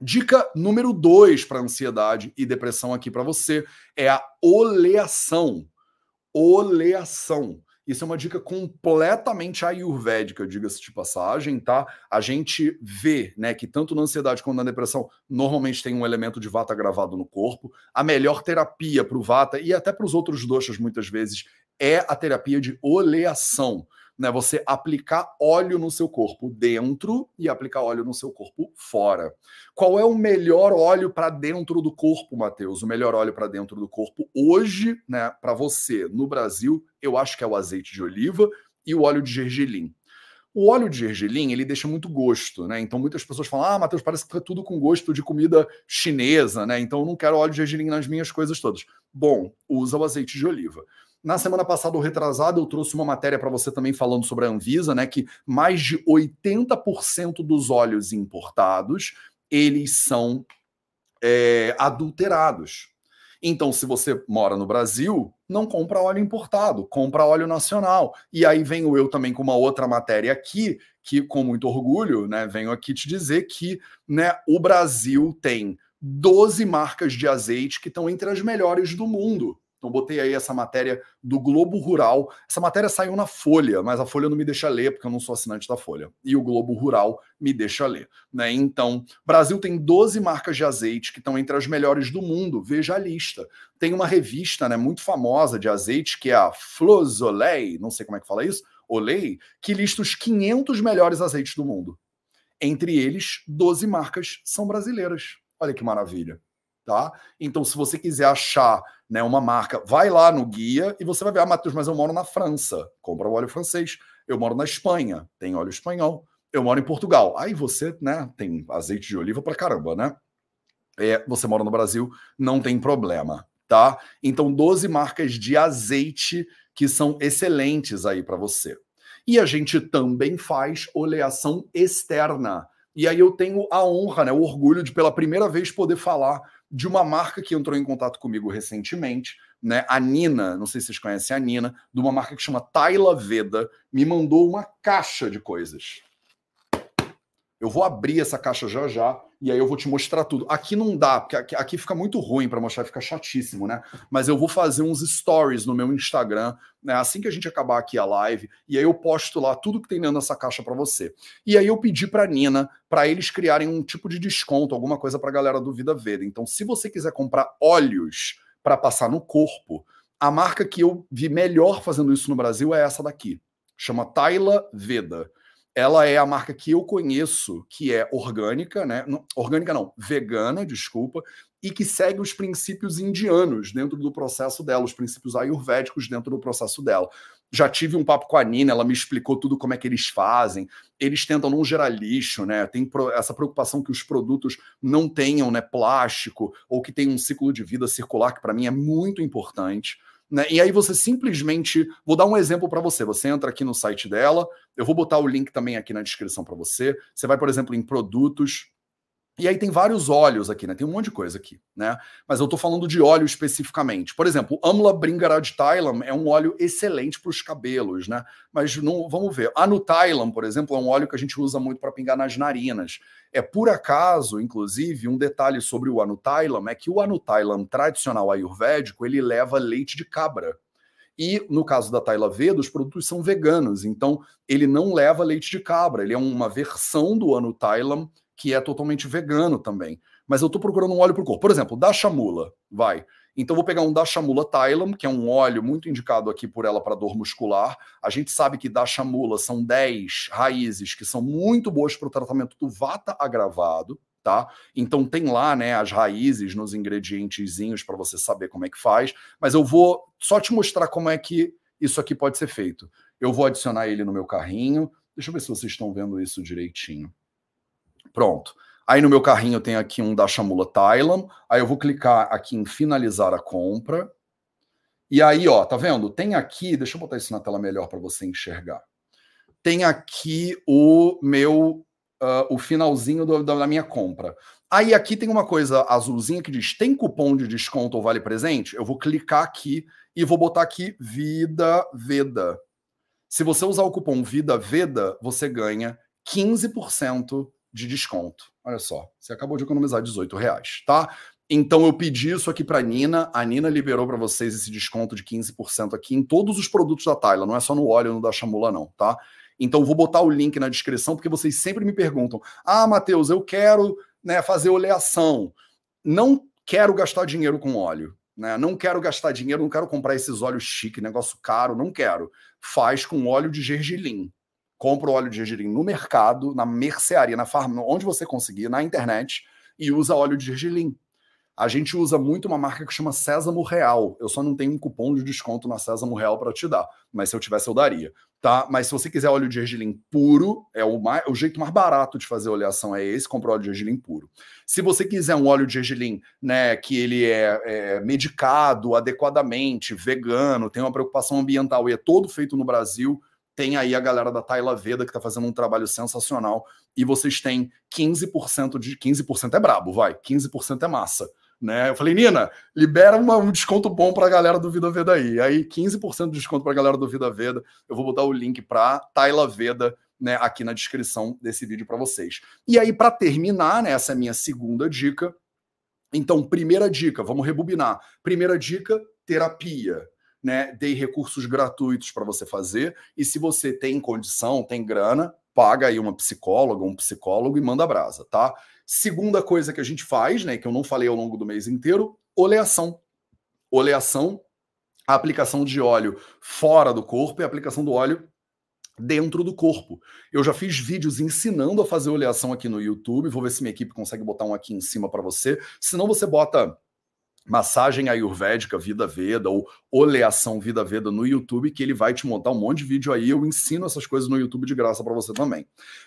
Dica número dois para ansiedade e depressão aqui para você é a oleação. Oleação. Isso é uma dica completamente ayurvédica, diga-se de passagem, tá? A gente vê, né, que tanto na ansiedade quanto na depressão, normalmente tem um elemento de vata gravado no corpo. A melhor terapia para o vata e até para os outros doshas, muitas vezes, é a terapia de oleação. Né, você aplicar óleo no seu corpo dentro e aplicar óleo no seu corpo fora. Qual é o melhor óleo para dentro do corpo, Matheus? O melhor óleo para dentro do corpo hoje, né, para você no Brasil, eu acho que é o azeite de oliva e o óleo de gergelim. O óleo de gergelim, ele deixa muito gosto, né? Então muitas pessoas falam: "Ah, Matheus, parece que tá tudo com gosto de comida chinesa, né? Então eu não quero óleo de gergelim nas minhas coisas todas". Bom, usa o azeite de oliva. Na semana passada, ou retrasada, eu trouxe uma matéria para você também falando sobre a Anvisa, né? Que mais de 80% dos óleos importados eles são é, adulterados. Então, se você mora no Brasil, não compra óleo importado, compra óleo nacional. E aí venho eu também com uma outra matéria aqui, que com muito orgulho, né, venho aqui te dizer que né, o Brasil tem 12 marcas de azeite que estão entre as melhores do mundo. Então, botei aí essa matéria do Globo Rural. Essa matéria saiu na Folha, mas a Folha não me deixa ler, porque eu não sou assinante da Folha. E o Globo Rural me deixa ler. Né? Então, Brasil tem 12 marcas de azeite que estão entre as melhores do mundo. Veja a lista. Tem uma revista né, muito famosa de azeite, que é a Flosolei, não sei como é que fala isso, Olei, que lista os 500 melhores azeites do mundo. Entre eles, 12 marcas são brasileiras. Olha que maravilha tá? Então, se você quiser achar né, uma marca, vai lá no guia e você vai ver, ah, Matheus, mas eu moro na França, compra o óleo francês. Eu moro na Espanha, tem óleo espanhol. Eu moro em Portugal. Aí você, né, tem azeite de oliva para caramba, né? É, você mora no Brasil, não tem problema, tá? Então, 12 marcas de azeite que são excelentes aí para você. E a gente também faz oleação externa. E aí eu tenho a honra, né, o orgulho de pela primeira vez poder falar de uma marca que entrou em contato comigo recentemente, né? A Nina, não sei se vocês conhecem a Nina, de uma marca que chama Taila Veda, me mandou uma caixa de coisas. Eu vou abrir essa caixa já já e aí eu vou te mostrar tudo. Aqui não dá, porque aqui, fica muito ruim para mostrar, fica chatíssimo, né? Mas eu vou fazer uns stories no meu Instagram, né? Assim que a gente acabar aqui a live, e aí eu posto lá tudo que tem dentro dessa caixa para você. E aí eu pedi para Nina para eles criarem um tipo de desconto, alguma coisa para a galera do Vida Veda. Então, se você quiser comprar óleos para passar no corpo, a marca que eu vi melhor fazendo isso no Brasil é essa daqui. Chama Taila Veda ela é a marca que eu conheço que é orgânica, né? Orgânica não, vegana, desculpa, e que segue os princípios indianos dentro do processo dela, os princípios ayurvédicos dentro do processo dela. Já tive um papo com a Nina, ela me explicou tudo como é que eles fazem. Eles tentam não gerar lixo, né? Tem essa preocupação que os produtos não tenham né, plástico ou que tenham um ciclo de vida circular, que para mim é muito importante. Né? E aí você simplesmente, vou dar um exemplo para você. Você entra aqui no site dela, eu vou botar o link também aqui na descrição para você. Você vai, por exemplo, em produtos, e aí tem vários óleos aqui, né? Tem um monte de coisa aqui, né? Mas eu tô falando de óleo especificamente. Por exemplo, Amla Bringaraj Thailand é um óleo excelente para os cabelos, né? Mas não, vamos ver. A Nutailam, por exemplo, é um óleo que a gente usa muito para pingar nas narinas. É por acaso, inclusive, um detalhe sobre o Anutailam é que o Anutailam tradicional ayurvédico, ele leva leite de cabra. E no caso da Taila Veda, os produtos são veganos, então ele não leva leite de cabra, ele é uma versão do Anutailam que é totalmente vegano também. Mas eu estou procurando um óleo para o corpo. Por exemplo, da chamula, vai. Então, vou pegar um Dashamula Thailand, que é um óleo muito indicado aqui por ela para dor muscular. A gente sabe que Dashamula são 10 raízes que são muito boas para o tratamento do vata agravado, tá? Então tem lá, né, as raízes nos ingredientezinhos para você saber como é que faz, mas eu vou só te mostrar como é que isso aqui pode ser feito. Eu vou adicionar ele no meu carrinho. Deixa eu ver se vocês estão vendo isso direitinho. Pronto. Aí no meu carrinho tem aqui um da Chamula Thailand. Aí eu vou clicar aqui em finalizar a compra. E aí, ó, tá vendo? Tem aqui, deixa eu botar isso na tela melhor para você enxergar. Tem aqui o meu, uh, o finalzinho do, da minha compra. Aí aqui tem uma coisa azulzinha que diz: tem cupom de desconto ou vale presente? Eu vou clicar aqui e vou botar aqui Vida Veda. Se você usar o cupom Vida Veda, você ganha 15% de desconto. Olha só, você acabou de economizar 18 reais, tá? Então eu pedi isso aqui para Nina, a Nina liberou para vocês esse desconto de 15% aqui em todos os produtos da Tyla, não é só no óleo no da Chamula não, tá? Então vou botar o link na descrição porque vocês sempre me perguntam: "Ah, Matheus, eu quero, né, fazer oleação. Não quero gastar dinheiro com óleo, né? Não quero gastar dinheiro, não quero comprar esses óleos chique, negócio caro, não quero. Faz com óleo de gergelim compra o óleo de gergelim no mercado, na mercearia, na farm, onde você conseguir, na internet, e usa óleo de gergelim. A gente usa muito uma marca que chama Sésamo Real. Eu só não tenho um cupom de desconto na Sésamo Real para te dar, mas se eu tivesse eu daria, tá? Mas se você quiser óleo de gergelim puro, é o, mais, o jeito mais barato de fazer oleação é esse, comprar óleo de gergelim puro. Se você quiser um óleo de gergelim, né, que ele é, é medicado adequadamente, vegano, tem uma preocupação ambiental e é todo feito no Brasil, tem aí a galera da Taila Veda que está fazendo um trabalho sensacional e vocês têm 15% de 15% é brabo, vai, 15% é massa. Né? Eu falei, Nina, libera uma, um desconto bom para a galera do Vida Veda aí. Aí, 15% de desconto para a galera do Vida Veda. Eu vou botar o link para Taila Veda né, aqui na descrição desse vídeo para vocês. E aí, para terminar, né, essa é a minha segunda dica. Então, primeira dica, vamos rebobinar. Primeira dica, terapia né, dei recursos gratuitos para você fazer. E se você tem condição, tem grana, paga aí uma psicóloga, um psicólogo e manda brasa, tá? Segunda coisa que a gente faz, né, que eu não falei ao longo do mês inteiro, oleação. Oleação, a aplicação de óleo fora do corpo e a aplicação do óleo dentro do corpo. Eu já fiz vídeos ensinando a fazer oleação aqui no YouTube, vou ver se minha equipe consegue botar um aqui em cima para você. Senão você bota massagem ayurvédica Vida Veda ou oleação Vida Veda no YouTube, que ele vai te montar um monte de vídeo aí. Eu ensino essas coisas no YouTube de graça para você também.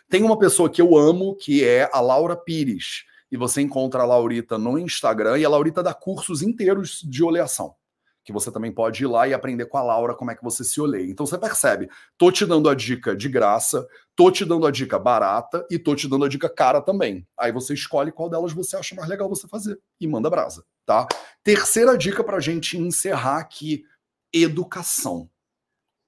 Tem uma pessoa que eu amo, que é a Laura Pires. E você encontra a Laurita no Instagram e a Laurita dá cursos inteiros de oleação que você também pode ir lá e aprender com a Laura como é que você se oleia. Então você percebe, tô te dando a dica de graça, tô te dando a dica barata e tô te dando a dica cara também. Aí você escolhe qual delas você acha mais legal você fazer e manda brasa, tá? Terceira dica pra gente encerrar aqui, educação.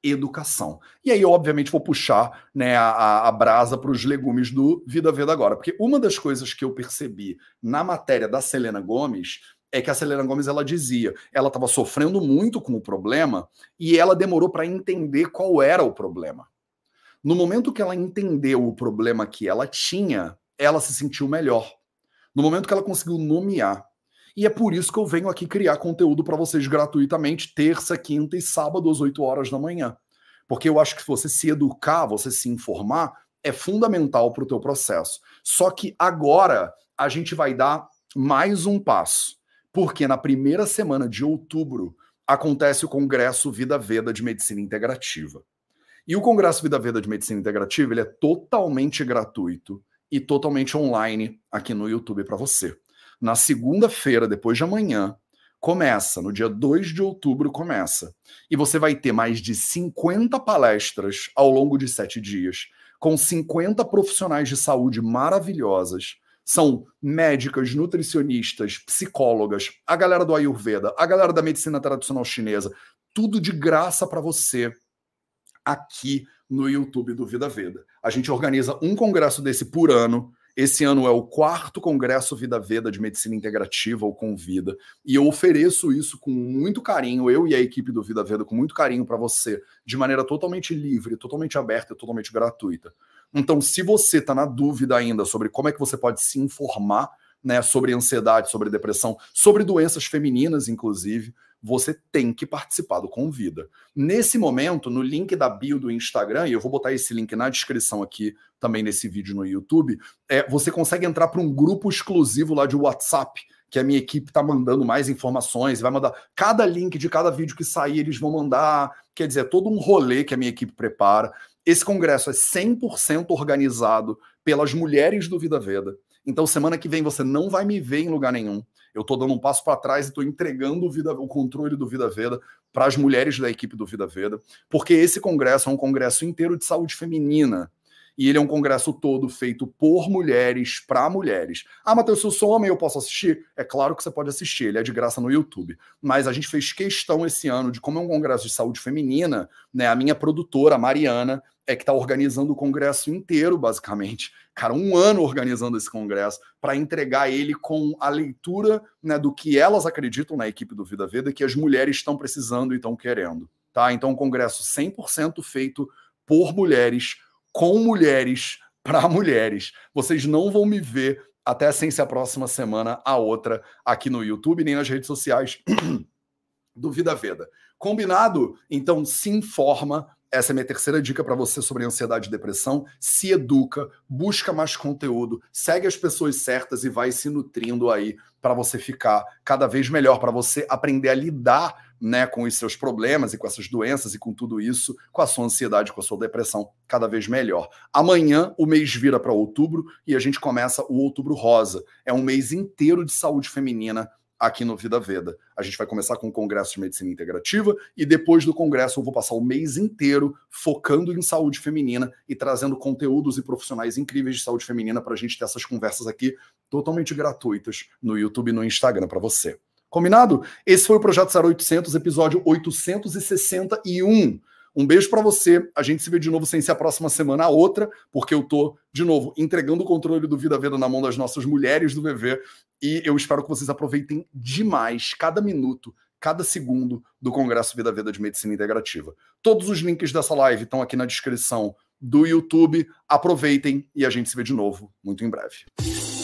Educação. E aí, obviamente, vou puxar né, a, a brasa para os legumes do Vida Veda agora. Porque uma das coisas que eu percebi na matéria da Selena Gomes é que a Selena Gomes ela dizia, ela estava sofrendo muito com o problema e ela demorou para entender qual era o problema. No momento que ela entendeu o problema que ela tinha, ela se sentiu melhor. No momento que ela conseguiu nomear. E é por isso que eu venho aqui criar conteúdo para vocês gratuitamente, terça, quinta e sábado às 8 horas da manhã. Porque eu acho que você se educar, você se informar, é fundamental para o teu processo. Só que agora a gente vai dar mais um passo porque na primeira semana de outubro acontece o Congresso Vida Veda de Medicina Integrativa. E o Congresso Vida Veda de Medicina Integrativa ele é totalmente gratuito e totalmente online aqui no YouTube para você. Na segunda-feira, depois de amanhã, começa, no dia 2 de outubro começa. E você vai ter mais de 50 palestras ao longo de sete dias, com 50 profissionais de saúde maravilhosas são médicas, nutricionistas, psicólogas, a galera do Ayurveda, a galera da medicina tradicional chinesa, tudo de graça para você aqui no YouTube do Vida Veda. A gente organiza um congresso desse por ano. Esse ano é o quarto Congresso Vida Veda de Medicina Integrativa, ou Convida, e eu ofereço isso com muito carinho, eu e a equipe do Vida Veda, com muito carinho para você, de maneira totalmente livre, totalmente aberta e totalmente gratuita. Então, se você está na dúvida ainda sobre como é que você pode se informar né, sobre ansiedade, sobre depressão, sobre doenças femininas, inclusive, você tem que participar do Convida. Nesse momento, no link da bio do Instagram, e eu vou botar esse link na descrição aqui também nesse vídeo no YouTube, é, você consegue entrar para um grupo exclusivo lá de WhatsApp, que a minha equipe está mandando mais informações, vai mandar cada link de cada vídeo que sair, eles vão mandar, quer dizer, todo um rolê que a minha equipe prepara. Esse congresso é 100% organizado pelas mulheres do Vida Veda. Então, semana que vem você não vai me ver em lugar nenhum. Eu estou dando um passo para trás e estou entregando o, vida, o controle do Vida Veda para as mulheres da equipe do Vida Veda, porque esse congresso é um congresso inteiro de saúde feminina. E ele é um congresso todo feito por mulheres, para mulheres. Ah, Matheus, se eu sou homem, eu posso assistir? É claro que você pode assistir, ele é de graça no YouTube. Mas a gente fez questão esse ano de, como é um congresso de saúde feminina, né? A minha produtora, a Mariana, é que está organizando o congresso inteiro, basicamente. Cara, um ano organizando esse congresso para entregar ele com a leitura né, do que elas acreditam na equipe do Vida Veda que as mulheres estão precisando e estão querendo. Tá? Então, um congresso 100% feito por mulheres, com mulheres, para mulheres. Vocês não vão me ver até sem ser a próxima semana, a outra, aqui no YouTube, nem nas redes sociais do Vida Veda. Combinado? Então se informa, essa é a minha terceira dica para você sobre ansiedade e depressão. Se educa, busca mais conteúdo, segue as pessoas certas e vai se nutrindo aí para você ficar cada vez melhor, para você aprender a lidar né, com os seus problemas e com essas doenças e com tudo isso, com a sua ansiedade, com a sua depressão cada vez melhor. Amanhã o mês vira para outubro e a gente começa o Outubro Rosa. É um mês inteiro de saúde feminina aqui no Vida Veda. A gente vai começar com o Congresso de Medicina Integrativa e depois do Congresso eu vou passar o mês inteiro focando em saúde feminina e trazendo conteúdos e profissionais incríveis de saúde feminina para a gente ter essas conversas aqui totalmente gratuitas no YouTube e no Instagram para você. Combinado? Esse foi o Projeto 0800, episódio 861. Um beijo para você. A gente se vê de novo sem ser a próxima semana a outra, porque eu tô, de novo, entregando o controle do Vida Veda na mão das nossas mulheres do VV. E eu espero que vocês aproveitem demais cada minuto, cada segundo do Congresso Vida Veda de Medicina Integrativa. Todos os links dessa live estão aqui na descrição do YouTube. Aproveitem e a gente se vê de novo muito em breve.